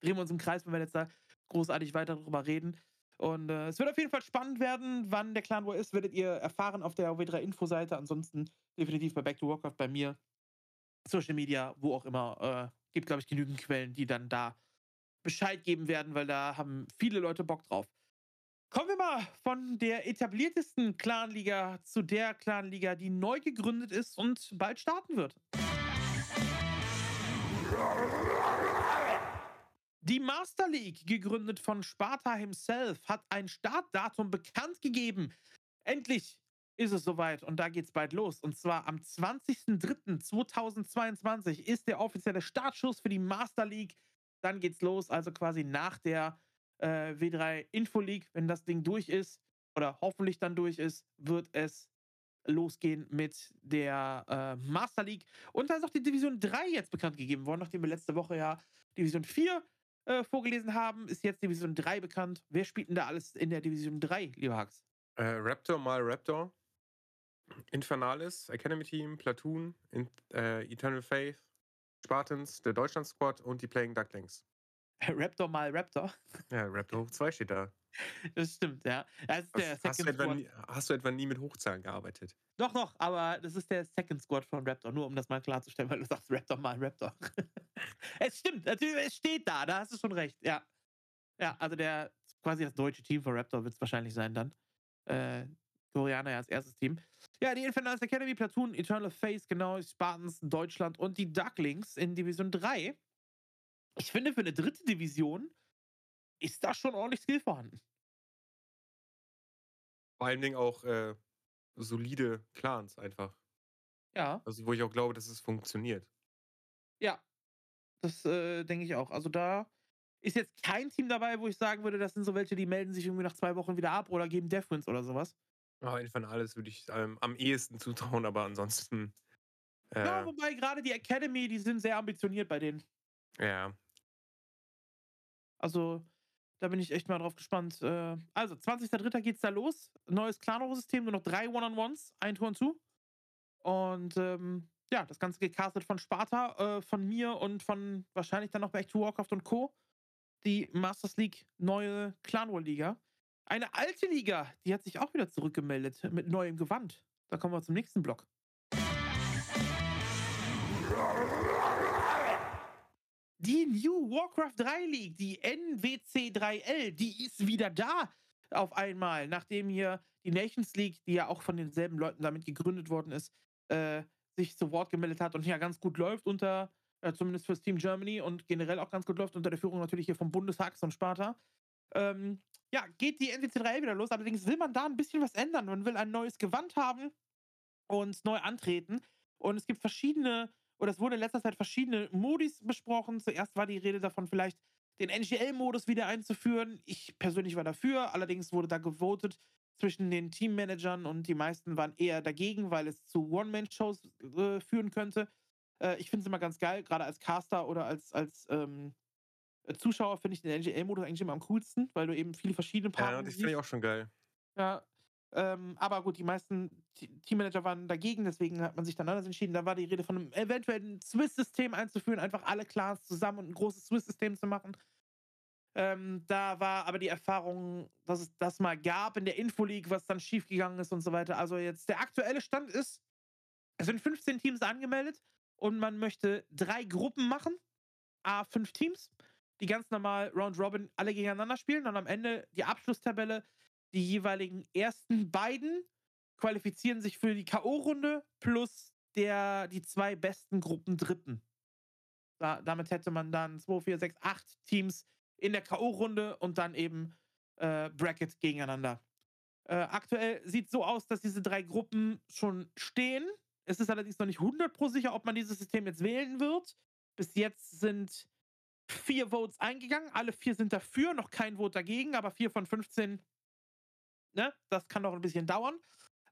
Speaker 1: drehen wir uns im Kreis, wenn wir jetzt da großartig weiter drüber reden. Und äh, es wird auf jeden Fall spannend werden, wann der Clan War ist, werdet ihr erfahren auf der W3-Info-Seite. Ansonsten definitiv bei Back to Warcraft bei mir, Social Media, wo auch immer. Äh, gibt, glaube ich, genügend Quellen, die dann da Bescheid geben werden, weil da haben viele Leute Bock drauf. Kommen wir mal von der etabliertesten Clanliga zu der Clanliga, die neu gegründet ist und bald starten wird. Die Master League, gegründet von Sparta himself, hat ein Startdatum bekannt gegeben. Endlich ist es soweit und da geht's bald los. Und zwar am 20.03.2022 ist der offizielle Startschuss für die Master League. Dann geht's los, also quasi nach der äh, W3 Info League. Wenn das Ding durch ist oder hoffentlich dann durch ist, wird es losgehen mit der äh, Master League. Und da ist auch die Division 3 jetzt bekannt gegeben worden, nachdem wir letzte Woche ja Division 4 äh, vorgelesen haben, ist jetzt Division 3 bekannt. Wer spielt denn da alles in der Division 3, lieber Hax?
Speaker 2: Äh, Raptor mal Raptor. Infernalis, Academy Team, Platoon, in, äh, Eternal Faith, Spartans, der Deutschland Squad und die Playing Ducklings.
Speaker 1: Raptor mal Raptor.
Speaker 2: Ja, Raptor hoch 2 steht da.
Speaker 1: Das stimmt, ja. Das ist der
Speaker 2: Hast, du etwa nie, hast du etwa nie mit Hochzahlen gearbeitet?
Speaker 1: Doch, doch, aber das ist der Second Squad von Raptor, nur um das mal klarzustellen, weil du sagst Raptor mal Raptor. es stimmt, natürlich, es steht da, da hast du schon recht, ja. Ja, also der quasi das deutsche Team von Raptor wird es wahrscheinlich sein dann. Äh, Koreaner ja als erstes Team. Ja, die Infernals Academy, Platoon, Eternal Face, genau, Spartans, Deutschland und die Ducklings in Division 3. Ich finde, für eine dritte Division ist da schon ordentlich Skill vorhanden.
Speaker 2: Vor allen Dingen auch äh, solide Clans einfach.
Speaker 1: Ja.
Speaker 2: Also wo ich auch glaube, dass es funktioniert.
Speaker 1: Ja, das äh, denke ich auch. Also da ist jetzt kein Team dabei, wo ich sagen würde, das sind so welche, die melden sich irgendwie nach zwei Wochen wieder ab oder geben Deathwins oder sowas.
Speaker 2: Aber Infernales würde ich ähm, am ehesten zutrauen, aber ansonsten. Äh,
Speaker 1: Ja, wobei gerade die Academy, die sind sehr ambitioniert bei denen.
Speaker 2: ja.
Speaker 1: Also da bin ich echt mal drauf gespannt. Äh, also, 20.03. geht's da los. Neues Clan-System, nur noch drei One-on-Ones, ein Tor zu. Und ähm, ja, das Ganze gecastet von Sparta, äh, von mir und von wahrscheinlich dann noch Back to Warcraft und Co. Die Masters League neue Clan War Liga. Eine alte Liga, die hat sich auch wieder zurückgemeldet mit neuem Gewand. Da kommen wir zum nächsten Block. Die New Warcraft 3 League, die NWC 3L, die ist wieder da auf einmal, nachdem hier die Nations League, die ja auch von denselben Leuten damit gegründet worden ist, äh, sich zu Wort gemeldet hat und ja ganz gut läuft unter, äh, zumindest fürs Team Germany und generell auch ganz gut läuft unter der Führung natürlich hier vom Bundeshax und Sparta. Ähm, ja, geht die NWC 3L wieder los. Allerdings will man da ein bisschen was ändern. Man will ein neues Gewand haben und neu antreten. Und es gibt verschiedene, oder es wurde in letzter Zeit verschiedene Modis besprochen. Zuerst war die Rede davon, vielleicht den NGL-Modus wieder einzuführen. Ich persönlich war dafür. Allerdings wurde da gewotet zwischen den Teammanagern und die meisten waren eher dagegen, weil es zu One-Man-Shows äh, führen könnte. Äh, ich finde es immer ganz geil, gerade als Caster oder als, als ähm, Zuschauer finde ich den NGL-Modus eigentlich immer am coolsten, weil du eben viele verschiedene
Speaker 2: Ja,
Speaker 1: Partner
Speaker 2: das finde ich auch schon geil.
Speaker 1: ja, ähm, aber gut, die meisten Teammanager waren dagegen, deswegen hat man sich dann anders entschieden. Da war die Rede von einem eventuellen Swiss-System einzuführen, einfach alle Clans zusammen und ein großes Swiss-System zu machen. Ähm, da war aber die Erfahrung, dass es das mal gab in der Info-League, was dann schiefgegangen ist und so weiter. Also jetzt der aktuelle Stand ist, es sind 15 Teams angemeldet und man möchte drei Gruppen machen, a fünf Teams, die ganz normal Round Robin alle gegeneinander spielen und am Ende die Abschlusstabelle die jeweiligen ersten beiden qualifizieren sich für die K.O.-Runde plus der, die zwei besten Gruppen Dritten. Da, damit hätte man dann 2, 4, 6, 8 Teams in der K.O.-Runde und dann eben äh, Bracket gegeneinander. Äh, aktuell sieht es so aus, dass diese drei Gruppen schon stehen. Es ist allerdings noch nicht 100% sicher, ob man dieses System jetzt wählen wird. Bis jetzt sind vier Votes eingegangen. Alle vier sind dafür, noch kein Vote dagegen, aber vier von 15 ne, das kann noch ein bisschen dauern,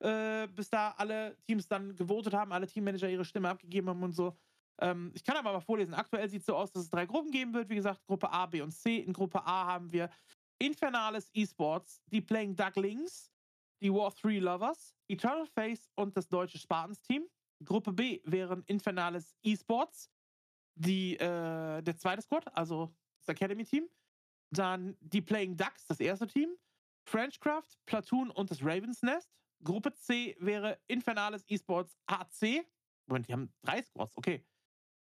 Speaker 1: äh, bis da alle Teams dann gewotet haben, alle Teammanager ihre Stimme abgegeben haben und so. Ähm, ich kann aber mal vorlesen. Aktuell sieht es so aus, dass es drei Gruppen geben wird. Wie gesagt, Gruppe A, B und C. In Gruppe A haben wir Infernales Esports, die Playing Ducklings, die War 3 Lovers, Eternal Face und das deutsche Spartans Team. Gruppe B wären Infernales Esports, die, äh, der zweite Squad, also das Academy Team. Dann die Playing Ducks, das erste Team. Frenchcraft, Platoon und das Ravens Nest. Gruppe C wäre Infernales Esports AC. Moment, die haben drei Squads, okay.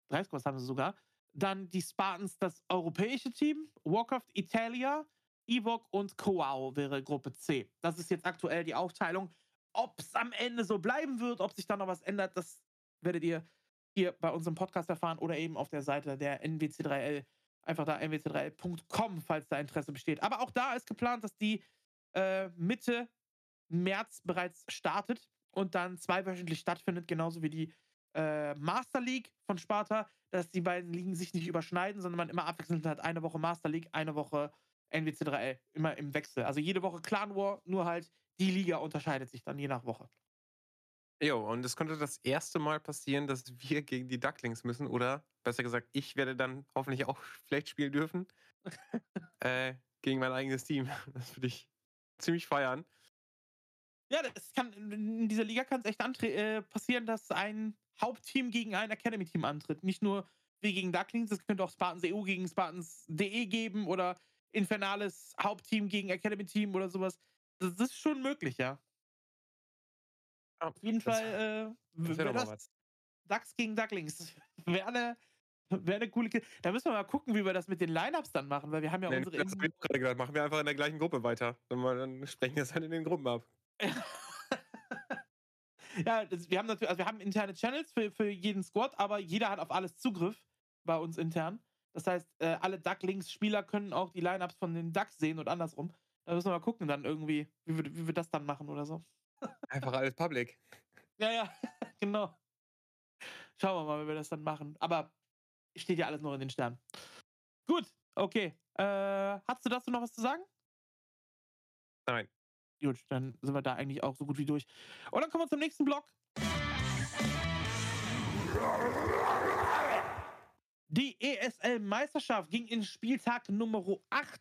Speaker 1: Drei Squads haben sie sogar. Dann die Spartans, das europäische Team. Warcraft Italia, Evoc und Koao wäre Gruppe C. Das ist jetzt aktuell die Aufteilung. Ob es am Ende so bleiben wird, ob sich da noch was ändert, das werdet ihr hier bei unserem Podcast erfahren oder eben auf der Seite der NWC3L. Einfach da nwc3l.com, falls da Interesse besteht. Aber auch da ist geplant, dass die äh, Mitte März bereits startet und dann zweiwöchentlich stattfindet, genauso wie die äh, Master League von Sparta, dass die beiden Ligen sich nicht überschneiden, sondern man immer abwechselnd hat. Eine Woche Master League, eine Woche NWC3L. Immer im Wechsel. Also jede Woche Clan War, nur halt die Liga unterscheidet sich dann je nach Woche.
Speaker 2: Jo, und es könnte das erste Mal passieren, dass wir gegen die Ducklings müssen. Oder besser gesagt, ich werde dann hoffentlich auch vielleicht spielen dürfen. äh, gegen mein eigenes Team. Das würde ich ziemlich feiern.
Speaker 1: Ja, das kann, in dieser Liga kann es echt äh, passieren, dass ein Hauptteam gegen ein Academy-Team antritt. Nicht nur wie gegen Ducklings, es könnte auch Spartans EU gegen Spartans DE geben oder Infernales Hauptteam gegen Academy-Team oder sowas. Das, ist schon möglich, ja. Auf jeden das, Fall äh, das. Ducks gegen Ducklings. Wäre eine, wär eine coole Kiste. Da müssen wir mal gucken, wie wir das mit den Lineups dann machen, weil wir haben ja nee, unsere. Das
Speaker 2: gerade gesagt. Machen wir einfach in der gleichen Gruppe weiter. Dann, dann sprechen wir es halt in den Gruppen ab.
Speaker 1: ja, das, wir haben natürlich, also wir haben interne Channels für, für jeden Squad, aber jeder hat auf alles Zugriff bei uns intern. Das heißt, äh, alle Ducklings-Spieler können auch die Lineups von den Ducks sehen und andersrum. Da müssen wir mal gucken, dann irgendwie, wie wir, wie wir das dann machen oder so.
Speaker 2: Einfach alles public.
Speaker 1: Ja, ja, genau. Schauen wir mal, wie wir das dann machen. Aber steht ja alles noch in den Sternen. Gut, okay. Äh, hast du dazu noch was zu sagen?
Speaker 2: Nein.
Speaker 1: Gut, dann sind wir da eigentlich auch so gut wie durch. Und dann kommen wir zum nächsten Block. Die ESL-Meisterschaft ging in Spieltag Nummer 8.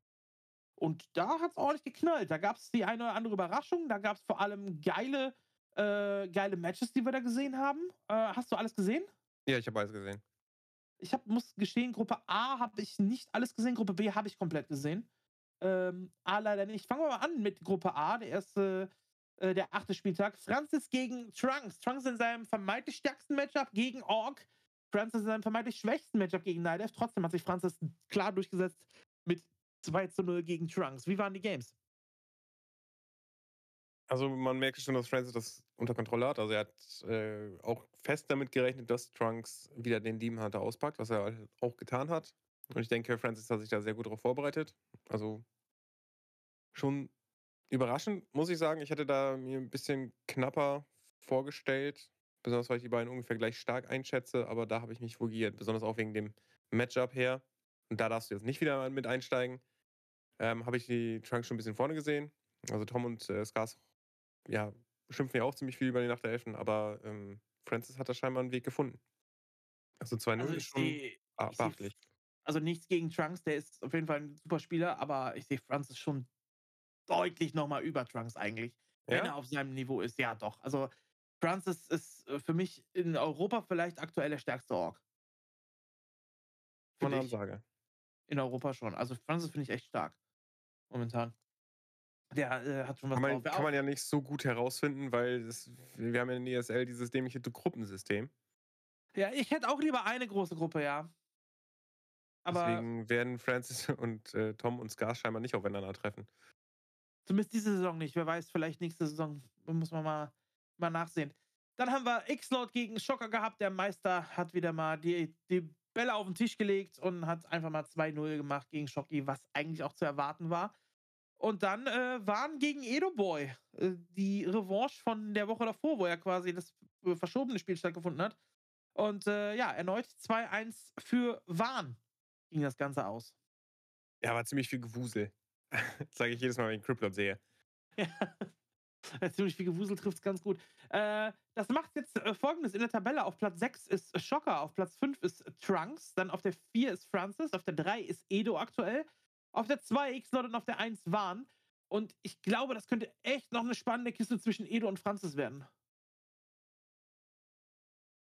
Speaker 1: Und da hat es ordentlich geknallt. Da gab es die eine oder andere Überraschung. Da gab es vor allem geile, äh, geile Matches, die wir da gesehen haben. Äh, hast du alles gesehen?
Speaker 2: Ja, ich habe alles gesehen.
Speaker 1: Ich hab, muss gestehen, Gruppe A habe ich nicht alles gesehen. Gruppe B habe ich komplett gesehen. Ähm, A leider nicht. Fangen wir mal an mit Gruppe A, der erste, äh, der achte Spieltag. Francis gegen Trunks. Trunks in seinem vermeintlich stärksten Matchup gegen Ork. Francis in seinem vermeintlich schwächsten Matchup gegen Nidev. Trotzdem hat sich Francis klar durchgesetzt mit 2 zu 0 gegen Trunks. Wie waren die Games?
Speaker 2: Also man merkt schon, dass Francis das unter Kontrolle hat. Also er hat äh, auch fest damit gerechnet, dass Trunks wieder den Demon Hunter auspackt, was er halt auch getan hat. Und ich denke, Francis hat sich da sehr gut darauf vorbereitet. Also schon überraschend, muss ich sagen. Ich hätte da mir ein bisschen knapper vorgestellt. Besonders weil ich die beiden ungefähr gleich stark einschätze, aber da habe ich mich vogiert. Besonders auch wegen dem Matchup her. Und da darfst du jetzt nicht wieder mit einsteigen. Ähm, habe ich die Trunks schon ein bisschen vorne gesehen. Also Tom und äh, Skars ja, schimpfen ja auch ziemlich viel über die Nacht der Elfen, aber ähm, Francis hat da scheinbar einen Weg gefunden. Also 2-0 also ist schon beachtlich
Speaker 1: also nichts gegen Trunks, der ist auf jeden Fall ein super Spieler, aber ich sehe Francis schon deutlich nochmal über Trunks eigentlich, ja? wenn er auf seinem Niveau ist. Ja, doch. Also Francis ist äh, für mich in Europa vielleicht aktuell der stärkste Ork.
Speaker 2: Von Ansage.
Speaker 1: In Europa schon. Also Francis finde ich echt stark. Momentan. Der äh, hat schon was
Speaker 2: kann man, drauf. Kann man ja nicht so gut herausfinden, weil das, wir haben ja in ESL dieses dämliche Gruppensystem.
Speaker 1: Ja, ich hätte auch lieber eine große Gruppe, ja.
Speaker 2: Aber Deswegen werden Francis und äh, Tom und Scar scheinbar nicht aufeinander treffen.
Speaker 1: Zumindest diese Saison nicht. Wer weiß, vielleicht nächste Saison. Muss man mal, mal nachsehen. Dann haben wir X-Lord gegen Schocker gehabt. Der Meister hat wieder mal die, die Bälle auf den Tisch gelegt und hat einfach mal 2-0 gemacht gegen Schocki, was eigentlich auch zu erwarten war. Und dann äh, waren gegen Edo Boy äh, die Revanche von der Woche davor, wo er quasi das äh, verschobene Spiel stattgefunden hat. Und äh, ja, erneut 2-1 für Wahn ging das Ganze aus?
Speaker 2: Ja, war ziemlich viel Gewusel. Sage ich jedes Mal, wenn ich Criplot sehe. Ja.
Speaker 1: Äh, ziemlich viel Gewusel trifft es ganz gut. Äh, das macht jetzt äh, folgendes: In der Tabelle auf Platz 6 ist Shocker, auf Platz 5 ist Trunks, dann auf der 4 ist Francis, auf der 3 ist Edo aktuell, auf der 2 X-Lord und auf der 1 Warn. Und ich glaube, das könnte echt noch eine spannende Kiste zwischen Edo und Francis werden.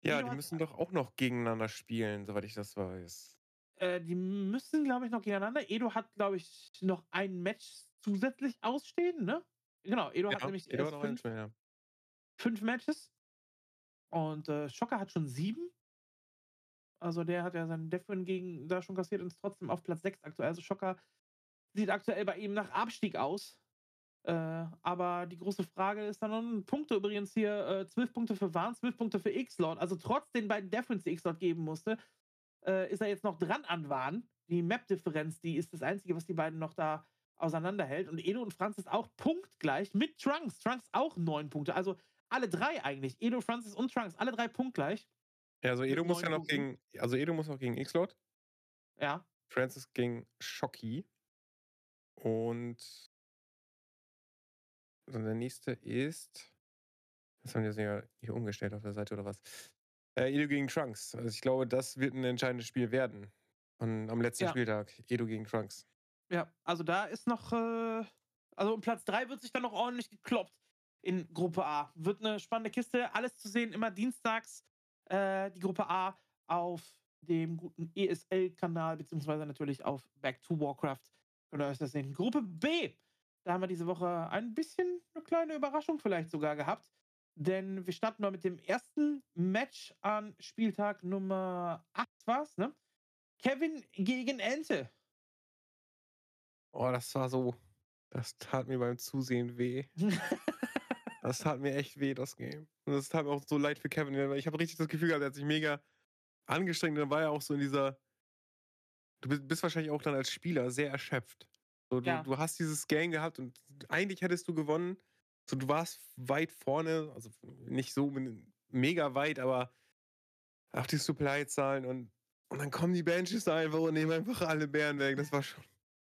Speaker 2: Ja, Edo die müssen doch auch noch gegeneinander spielen, soweit ich das weiß.
Speaker 1: Äh, die müssen, glaube ich, noch gegeneinander. Edo hat, glaube ich, noch ein Match zusätzlich ausstehen, ne? Genau, Edo ja, hat nämlich Edo fünf, ja. fünf, Matches. Und äh, Schocker hat schon sieben. Also der hat ja seinen Defin gegen da schon kassiert und ist trotzdem auf Platz 6 aktuell. Also Schocker sieht aktuell bei ihm nach Abstieg aus. Äh, aber die große Frage ist dann noch Punkte übrigens hier: äh, 12 Punkte für Warn, 12 Punkte für X-Lord. Also trotz den beiden Defins, die X-Lord geben musste, äh, ist er jetzt noch dran an Warn. Die Map-Differenz, die ist das Einzige, was die beiden noch da auseinanderhält. Und Edo und Francis auch punktgleich mit Trunks. Trunks auch neun Punkte. Also alle drei eigentlich. Edo, Francis und Trunks, alle drei punktgleich.
Speaker 2: Ja, also Edo muss ja noch gegen. Also Edo muss noch gegen X-Lord.
Speaker 1: Ja.
Speaker 2: Francis gegen Shocky. Und also der nächste ist. Das haben die ja hier umgestellt auf der Seite oder was? Äh, Edo gegen Trunks. Also ich glaube, das wird ein entscheidendes Spiel werden. Und am letzten ja. Spieltag. Edo gegen Trunks.
Speaker 1: Ja, also da ist noch, äh, also um Platz 3 wird sich dann noch ordentlich gekloppt in Gruppe A. Wird eine spannende Kiste, alles zu sehen, immer dienstags äh, die Gruppe A auf dem guten ESL-Kanal, beziehungsweise natürlich auf Back to Warcraft. Könnt ihr euch das sehen. Gruppe B, da haben wir diese Woche ein bisschen eine kleine Überraschung vielleicht sogar gehabt. Denn wir starten mal mit dem ersten Match an Spieltag Nummer 8 war's, ne? Kevin gegen Ente.
Speaker 2: Oh, das war so. Das tat mir beim Zusehen weh. das tat mir echt weh, das Game. Und das tat mir auch so leid für Kevin. Ich habe richtig das Gefühl gehabt, er hat sich mega angestrengt. Und dann war er auch so in dieser. Du bist wahrscheinlich auch dann als Spieler sehr erschöpft. So, du, ja. du hast dieses Game gehabt und eigentlich hättest du gewonnen. So, du warst weit vorne, also nicht so mega weit, aber auch die Supply-Zahlen und, und dann kommen die Benches einfach und nehmen einfach alle Bären weg. Das war schon.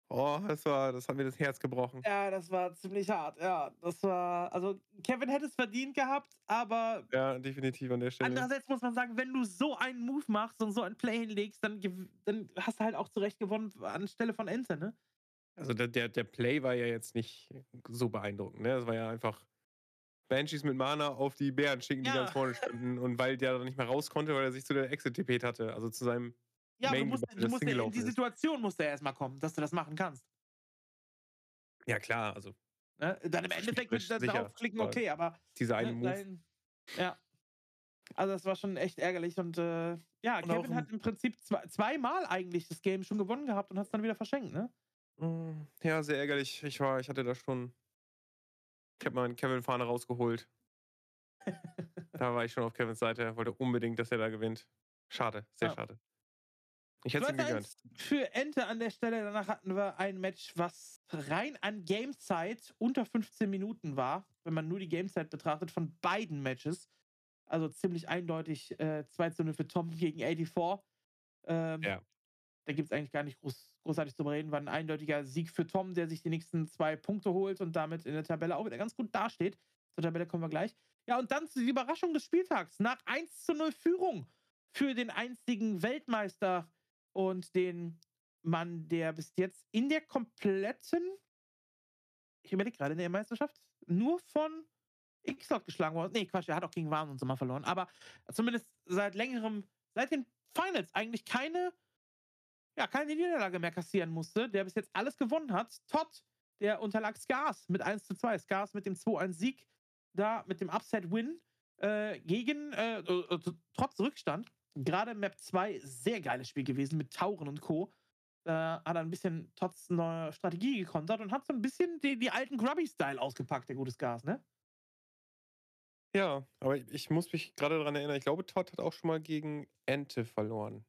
Speaker 2: Oh, das war, das hat mir das Herz gebrochen.
Speaker 1: Ja, das war ziemlich hart. Ja, das war, also Kevin hätte es verdient gehabt, aber.
Speaker 2: Ja, definitiv an der Stelle.
Speaker 1: Andererseits muss man sagen, wenn du so einen Move machst und so ein Play hinlegst, dann, dann hast du halt auch zurecht gewonnen anstelle von Ente, ne?
Speaker 2: Also der, der, der Play war ja jetzt nicht so beeindruckend, ne? Das war ja einfach Banshees mit Mana auf die Bären schicken, die ja. ganz vorne standen. Und weil der dann nicht mehr raus konnte, weil er sich zu der Exit TP hatte, also zu seinem
Speaker 1: ja, aber du musst, du musst ja in die Situation musst du ja erstmal kommen, dass du das machen kannst.
Speaker 2: Ja, klar, also.
Speaker 1: Ne? Dann im Endeffekt wird dann draufklicken, okay, aber.
Speaker 2: Dieser eine ne, Move. Dein,
Speaker 1: ja. Also, das war schon echt ärgerlich. Und äh, ja, und Kevin hat im Prinzip zwei, zweimal eigentlich das Game schon gewonnen gehabt und hat es dann wieder verschenkt, ne?
Speaker 2: Mm, ja, sehr ärgerlich. Ich war, ich hatte da schon. Ich habe meinen Kevin-Fahne rausgeholt. da war ich schon auf Kevins Seite, wollte unbedingt, dass er da gewinnt. Schade, sehr ja. schade. Ich hätte es gegönnt.
Speaker 1: Für Ente an der Stelle. Danach hatten wir ein Match, was rein an Gamezeit unter 15 Minuten war, wenn man nur die Gamezeit betrachtet, von beiden Matches. Also ziemlich eindeutig äh, 2 zu 0 für Tom gegen 84. Ähm, ja. Da gibt es eigentlich gar nicht groß, großartig zu reden. War ein eindeutiger Sieg für Tom, der sich die nächsten zwei Punkte holt und damit in der Tabelle auch wieder ganz gut dasteht. Zur Tabelle kommen wir gleich. Ja, und dann die Überraschung des Spieltags. Nach 1 zu 0 Führung für den einzigen Weltmeister und den Mann, der bis jetzt in der kompletten, ich überlege gerade, in der Meisterschaft nur von X-Log geschlagen worden. Nee, Quatsch, er hat auch gegen Warn und so mal verloren. Aber zumindest seit längerem, seit den Finals eigentlich keine, ja, keine Niederlage mehr kassieren musste, der bis jetzt alles gewonnen hat. Todd, der unterlag Skars mit 1 zu 2. Skars mit dem 2-1-Sieg, da mit dem Upset-Win äh, gegen, äh, äh, trotz Rückstand gerade Map 2 sehr geiles Spiel gewesen mit Tauren und Co. Da hat er ein bisschen trotz neuer Strategie gekontert und hat so ein bisschen die, die alten Grubby-Style ausgepackt, der gutes Gas, ne?
Speaker 2: Ja, aber ich muss mich gerade daran erinnern, ich glaube, Todd hat auch schon mal gegen Ente verloren.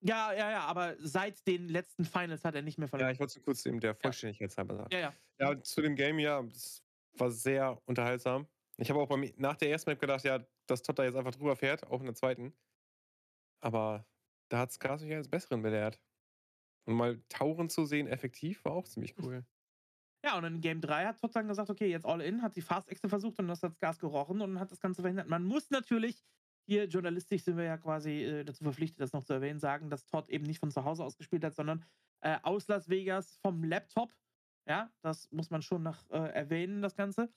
Speaker 1: Ja, ja, ja, aber seit den letzten Finals hat er nicht mehr verloren.
Speaker 2: Ja, ich wollte es kurz eben der Vollständigkeit halber sagen.
Speaker 1: Ja, ja.
Speaker 2: Ja, zu dem Game, ja, das war sehr unterhaltsam. Ich habe auch beim, nach der ersten Map gedacht, ja, dass Todd da jetzt einfach drüber fährt, auch in der zweiten. Aber da hat Skars mich als Besseren belehrt. Und mal Tauren zu sehen, effektiv, war auch ziemlich cool.
Speaker 1: Ja, und in Game 3 hat Todd dann gesagt, okay, jetzt all in, hat die Fast Exit versucht und das hat Gas gerochen und hat das Ganze verhindert. Man muss natürlich, hier journalistisch sind wir ja quasi äh, dazu verpflichtet, das noch zu erwähnen, sagen, dass Todd eben nicht von zu Hause aus gespielt hat, sondern äh, aus Las Vegas vom Laptop. Ja, das muss man schon noch äh, erwähnen, das Ganze.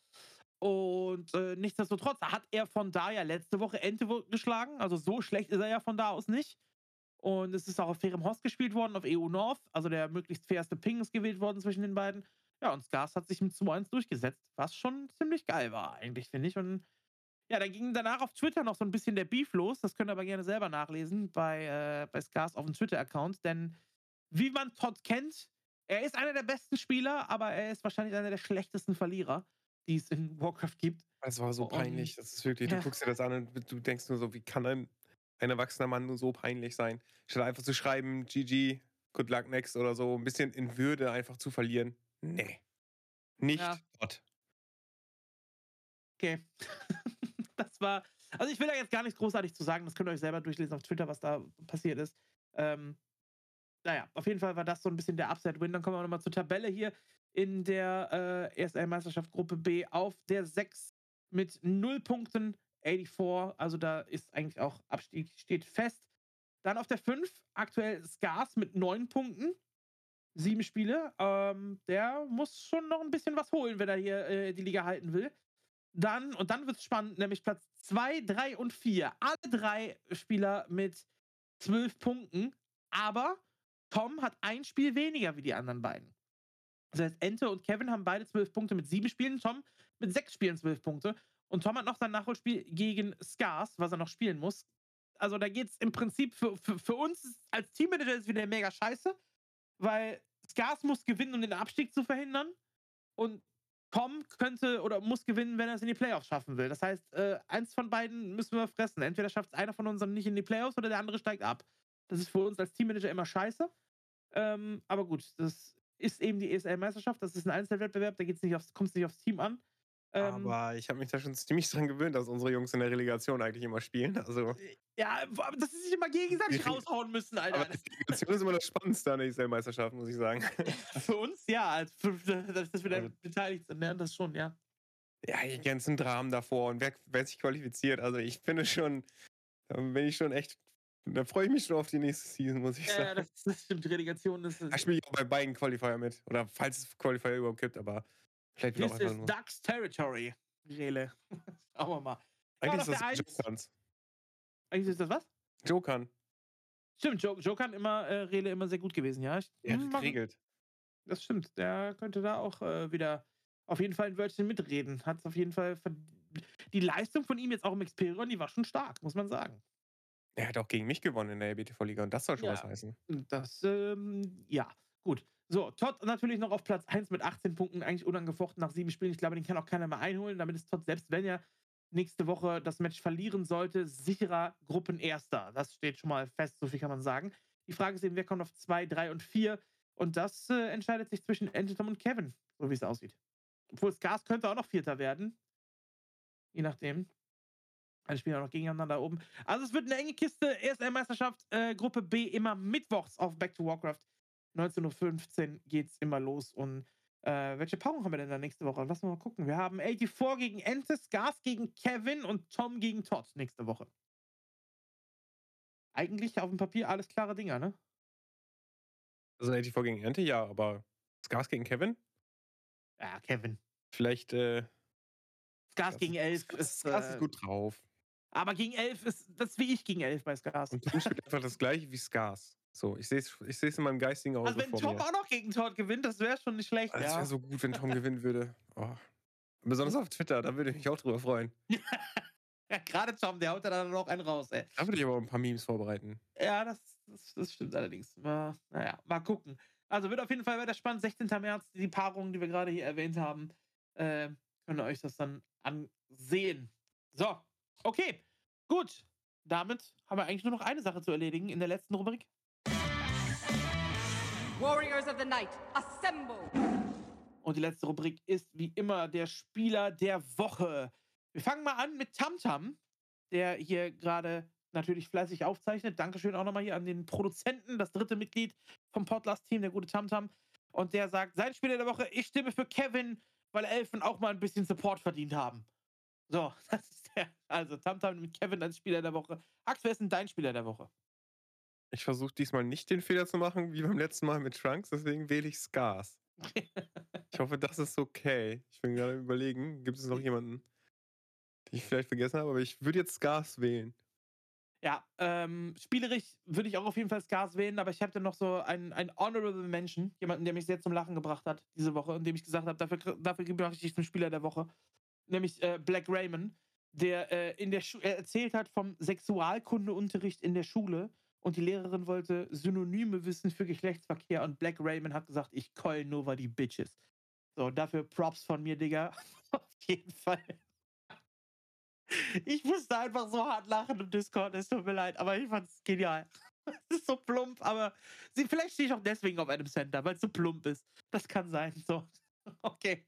Speaker 1: Und äh, nichtsdestotrotz hat er von da ja letzte Woche Ente geschlagen. Also so schlecht ist er ja von da aus nicht. Und es ist auch auf fairem Host gespielt worden, auf EU North. Also der möglichst fairste Ping ist gewählt worden zwischen den beiden. Ja, und Skars hat sich mit 2-1 durchgesetzt, was schon ziemlich geil war, eigentlich, finde ich. Und ja, dann ging danach auf Twitter noch so ein bisschen der Beef los. Das könnt ihr aber gerne selber nachlesen bei, äh, bei Skars auf dem Twitter-Account. Denn wie man Todd kennt, er ist einer der besten Spieler, aber er ist wahrscheinlich einer der schlechtesten Verlierer, die es in Warcraft gibt.
Speaker 2: Es war so peinlich. Das ist wirklich, du ja. guckst dir das an und du denkst nur so, wie kann ein, ein erwachsener Mann nur so peinlich sein? Statt einfach zu schreiben, GG, good luck next oder so, ein bisschen in Würde einfach zu verlieren. Nee. Nicht ja. Gott.
Speaker 1: Okay. das war. Also ich will da jetzt gar nichts großartig zu sagen. Das könnt ihr euch selber durchlesen auf Twitter, was da passiert ist. Ähm, naja, auf jeden Fall war das so ein bisschen der Upside-Win. Dann kommen wir nochmal zur Tabelle hier in der äh, ESL-Meisterschaft Gruppe B auf der 6 mit 0 Punkten, 84. Also da ist eigentlich auch Abstieg steht fest. Dann auf der 5 aktuell Skars mit 9 Punkten sieben Spiele. Ähm, der muss schon noch ein bisschen was holen, wenn er hier äh, die Liga halten will. Dann, und dann wird es spannend, nämlich Platz 2, 3 und 4. Alle drei Spieler mit zwölf Punkten, aber Tom hat ein Spiel weniger wie die anderen beiden. Das heißt, Ente und Kevin haben beide zwölf Punkte mit sieben Spielen, Tom mit sechs Spielen zwölf Punkte. Und Tom hat noch sein Nachholspiel gegen Scars, was er noch spielen muss. Also da geht es im Prinzip für, für, für uns als Teammanager ist wieder mega scheiße, weil Skars muss gewinnen, um den Abstieg zu verhindern. Und Tom könnte oder muss gewinnen, wenn er es in die Playoffs schaffen will. Das heißt, äh, eins von beiden müssen wir fressen. Entweder schafft es einer von uns nicht in die Playoffs oder der andere steigt ab. Das ist für uns als Teammanager immer scheiße. Ähm, aber gut, das ist eben die ESL-Meisterschaft. Das ist ein Einzelwettbewerb, da kommt es nicht aufs Team an.
Speaker 2: Ähm, aber ich habe mich da schon ziemlich dran gewöhnt, dass unsere Jungs in der Relegation eigentlich immer spielen. Also
Speaker 1: ja, dass sie sich immer gegenseitig raushauen müssen, Alter. Aber
Speaker 2: die Relegation ist immer das Spannendste an der ESL-Meisterschaft, muss ich sagen.
Speaker 1: Für uns ja, als dass wir da also, beteiligt sind, ja, das schon, ja.
Speaker 2: Ja, die ganzen Dramen davor und wer, wer sich qualifiziert. Also ich finde schon, da bin ich schon echt da freue ich mich schon auf die nächste Season, muss ich sagen.
Speaker 1: Ja, das, das stimmt. Relegation ist.
Speaker 2: Da spiele ich auch bei beiden Qualifier mit. Oder falls es Qualifier überhaupt gibt, aber
Speaker 1: Vielleicht This is nur. Ducks Territory, Rele. Schauen wir mal.
Speaker 2: Eigentlich ist das Jokans.
Speaker 1: Eigentlich ist das was?
Speaker 2: Jokan.
Speaker 1: Stimmt, jo Jokan immer, äh, Rele immer sehr gut gewesen, ja. Ich,
Speaker 2: er hat geregelt.
Speaker 1: Das stimmt. Der könnte da auch äh, wieder auf jeden Fall ein Wörtchen mitreden. Hat es auf jeden Fall. Die Leistung von ihm jetzt auch im Xperion, die war schon stark, muss man sagen.
Speaker 2: Er hat auch gegen mich gewonnen in der LBTV-Liga und das soll schon ja, was heißen.
Speaker 1: Das, ähm, ja, gut. So, Todd natürlich noch auf Platz 1 mit 18 Punkten, eigentlich unangefochten nach sieben Spielen. Ich glaube, den kann auch keiner mehr einholen. Damit ist Todd, selbst wenn er nächste Woche das Match verlieren sollte, sicherer Gruppenerster. Das steht schon mal fest, so viel kann man sagen. Die Frage ist eben, wer kommt auf 2, 3 und 4? Und das äh, entscheidet sich zwischen Antitom und Kevin, so wie es aussieht. Obwohl Skars könnte auch noch Vierter werden. Je nachdem. Alle spielen auch noch gegeneinander oben. Also es wird eine enge Kiste. ESL-Meisterschaft, äh, Gruppe B, immer mittwochs auf Back to Warcraft. 19.15 Uhr geht es immer los. Und äh, welche Paarung haben wir denn da nächste Woche? Lass mal gucken. Wir haben 84 gegen Entes, Gas gegen Kevin und Tom gegen Todd nächste Woche. Eigentlich auf dem Papier alles klare Dinger, ne?
Speaker 2: Also 84 gegen Ente, ja, aber Gas gegen Kevin?
Speaker 1: Ja, Kevin.
Speaker 2: Vielleicht, äh.
Speaker 1: Skars gegen Elf ist.
Speaker 2: Äh, ist gut drauf.
Speaker 1: Aber gegen Elf ist das wie ich gegen Elf bei Skars.
Speaker 2: Und du spielst einfach das gleiche wie Skars. So, ich sehe es ich in meinem geistigen Auge.
Speaker 1: Also, wenn Tom mir. auch noch gegen Todd gewinnt, das wäre schon nicht schlecht.
Speaker 2: Das
Speaker 1: wäre
Speaker 2: ja. so gut, wenn Tom gewinnen würde. Oh. Besonders auf Twitter, da würde ich mich auch drüber freuen.
Speaker 1: ja, gerade Tom, der haut da dann noch einen raus, ey.
Speaker 2: Da würde ich aber ein paar Memes vorbereiten.
Speaker 1: Ja, das, das, das stimmt allerdings. Mal, naja, mal gucken. Also wird auf jeden Fall weiter spannend. 16. März, die Paarungen, die wir gerade hier erwähnt haben, äh, könnt ihr euch das dann ansehen. So, okay, gut. Damit haben wir eigentlich nur noch eine Sache zu erledigen in der letzten Rubrik. Warriors of the Night, assemble! Und die letzte Rubrik ist wie immer der Spieler der Woche. Wir fangen mal an mit Tamtam, der hier gerade natürlich fleißig aufzeichnet. Dankeschön auch nochmal hier an den Produzenten, das dritte Mitglied vom Podlast-Team, der gute Tamtam. Und der sagt, sein Spieler der Woche, ich stimme für Kevin, weil Elfen auch mal ein bisschen Support verdient haben. So, das ist der. Also, Tamtam mit Kevin als Spieler der Woche. Ax, wer ist denn dein Spieler der Woche?
Speaker 2: Ich versuche diesmal nicht den Fehler zu machen, wie beim letzten Mal mit Trunks, deswegen wähle ich Scars. ich hoffe, das ist okay. Ich bin gerade überlegen, gibt es noch jemanden, den ich vielleicht vergessen habe, aber ich würde jetzt Scars wählen.
Speaker 1: Ja, ähm, spielerisch würde ich auch auf jeden Fall Scars wählen, aber ich habe dann noch so einen, einen Honorable Menschen, jemanden, der mich sehr zum Lachen gebracht hat diese Woche und dem ich gesagt habe, dafür, dafür gebracht ich dich zum Spieler der Woche. Nämlich äh, Black Raymond, der äh, in der Schu er erzählt hat vom Sexualkundeunterricht in der Schule und die Lehrerin wollte Synonyme wissen für Geschlechtsverkehr und Black Raymond hat gesagt, ich call Nova die Bitches. So, dafür Props von mir, Digga. Auf jeden Fall. Ich musste einfach so hart lachen im Discord, es tut mir leid, aber ich fand es genial. Es ist so plump, aber sie, vielleicht stehe ich auch deswegen auf einem Center, weil es so plump ist. Das kann sein. So. Okay.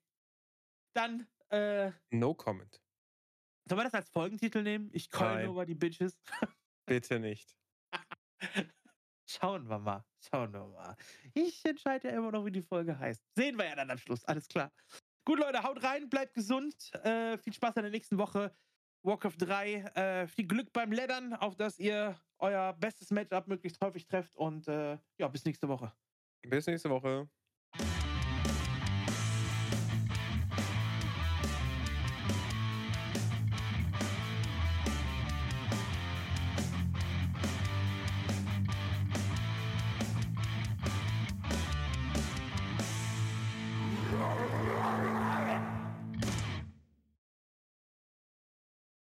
Speaker 1: Dann, äh.
Speaker 2: No comment.
Speaker 1: Sollen wir das als Folgentitel nehmen? Ich
Speaker 2: Nein.
Speaker 1: over die Bitches.
Speaker 2: Bitte nicht.
Speaker 1: Schauen wir mal. Schauen wir mal. Ich entscheide ja immer noch, wie die Folge heißt. Sehen wir ja dann am Schluss. Alles klar. Gut, Leute, haut rein, bleibt gesund. Äh, viel Spaß in der nächsten Woche. Warcraft 3. Äh, viel Glück beim Leddern, auf dass ihr euer bestes Matchup möglichst häufig trefft. Und äh, ja, bis nächste Woche.
Speaker 2: Bis nächste Woche.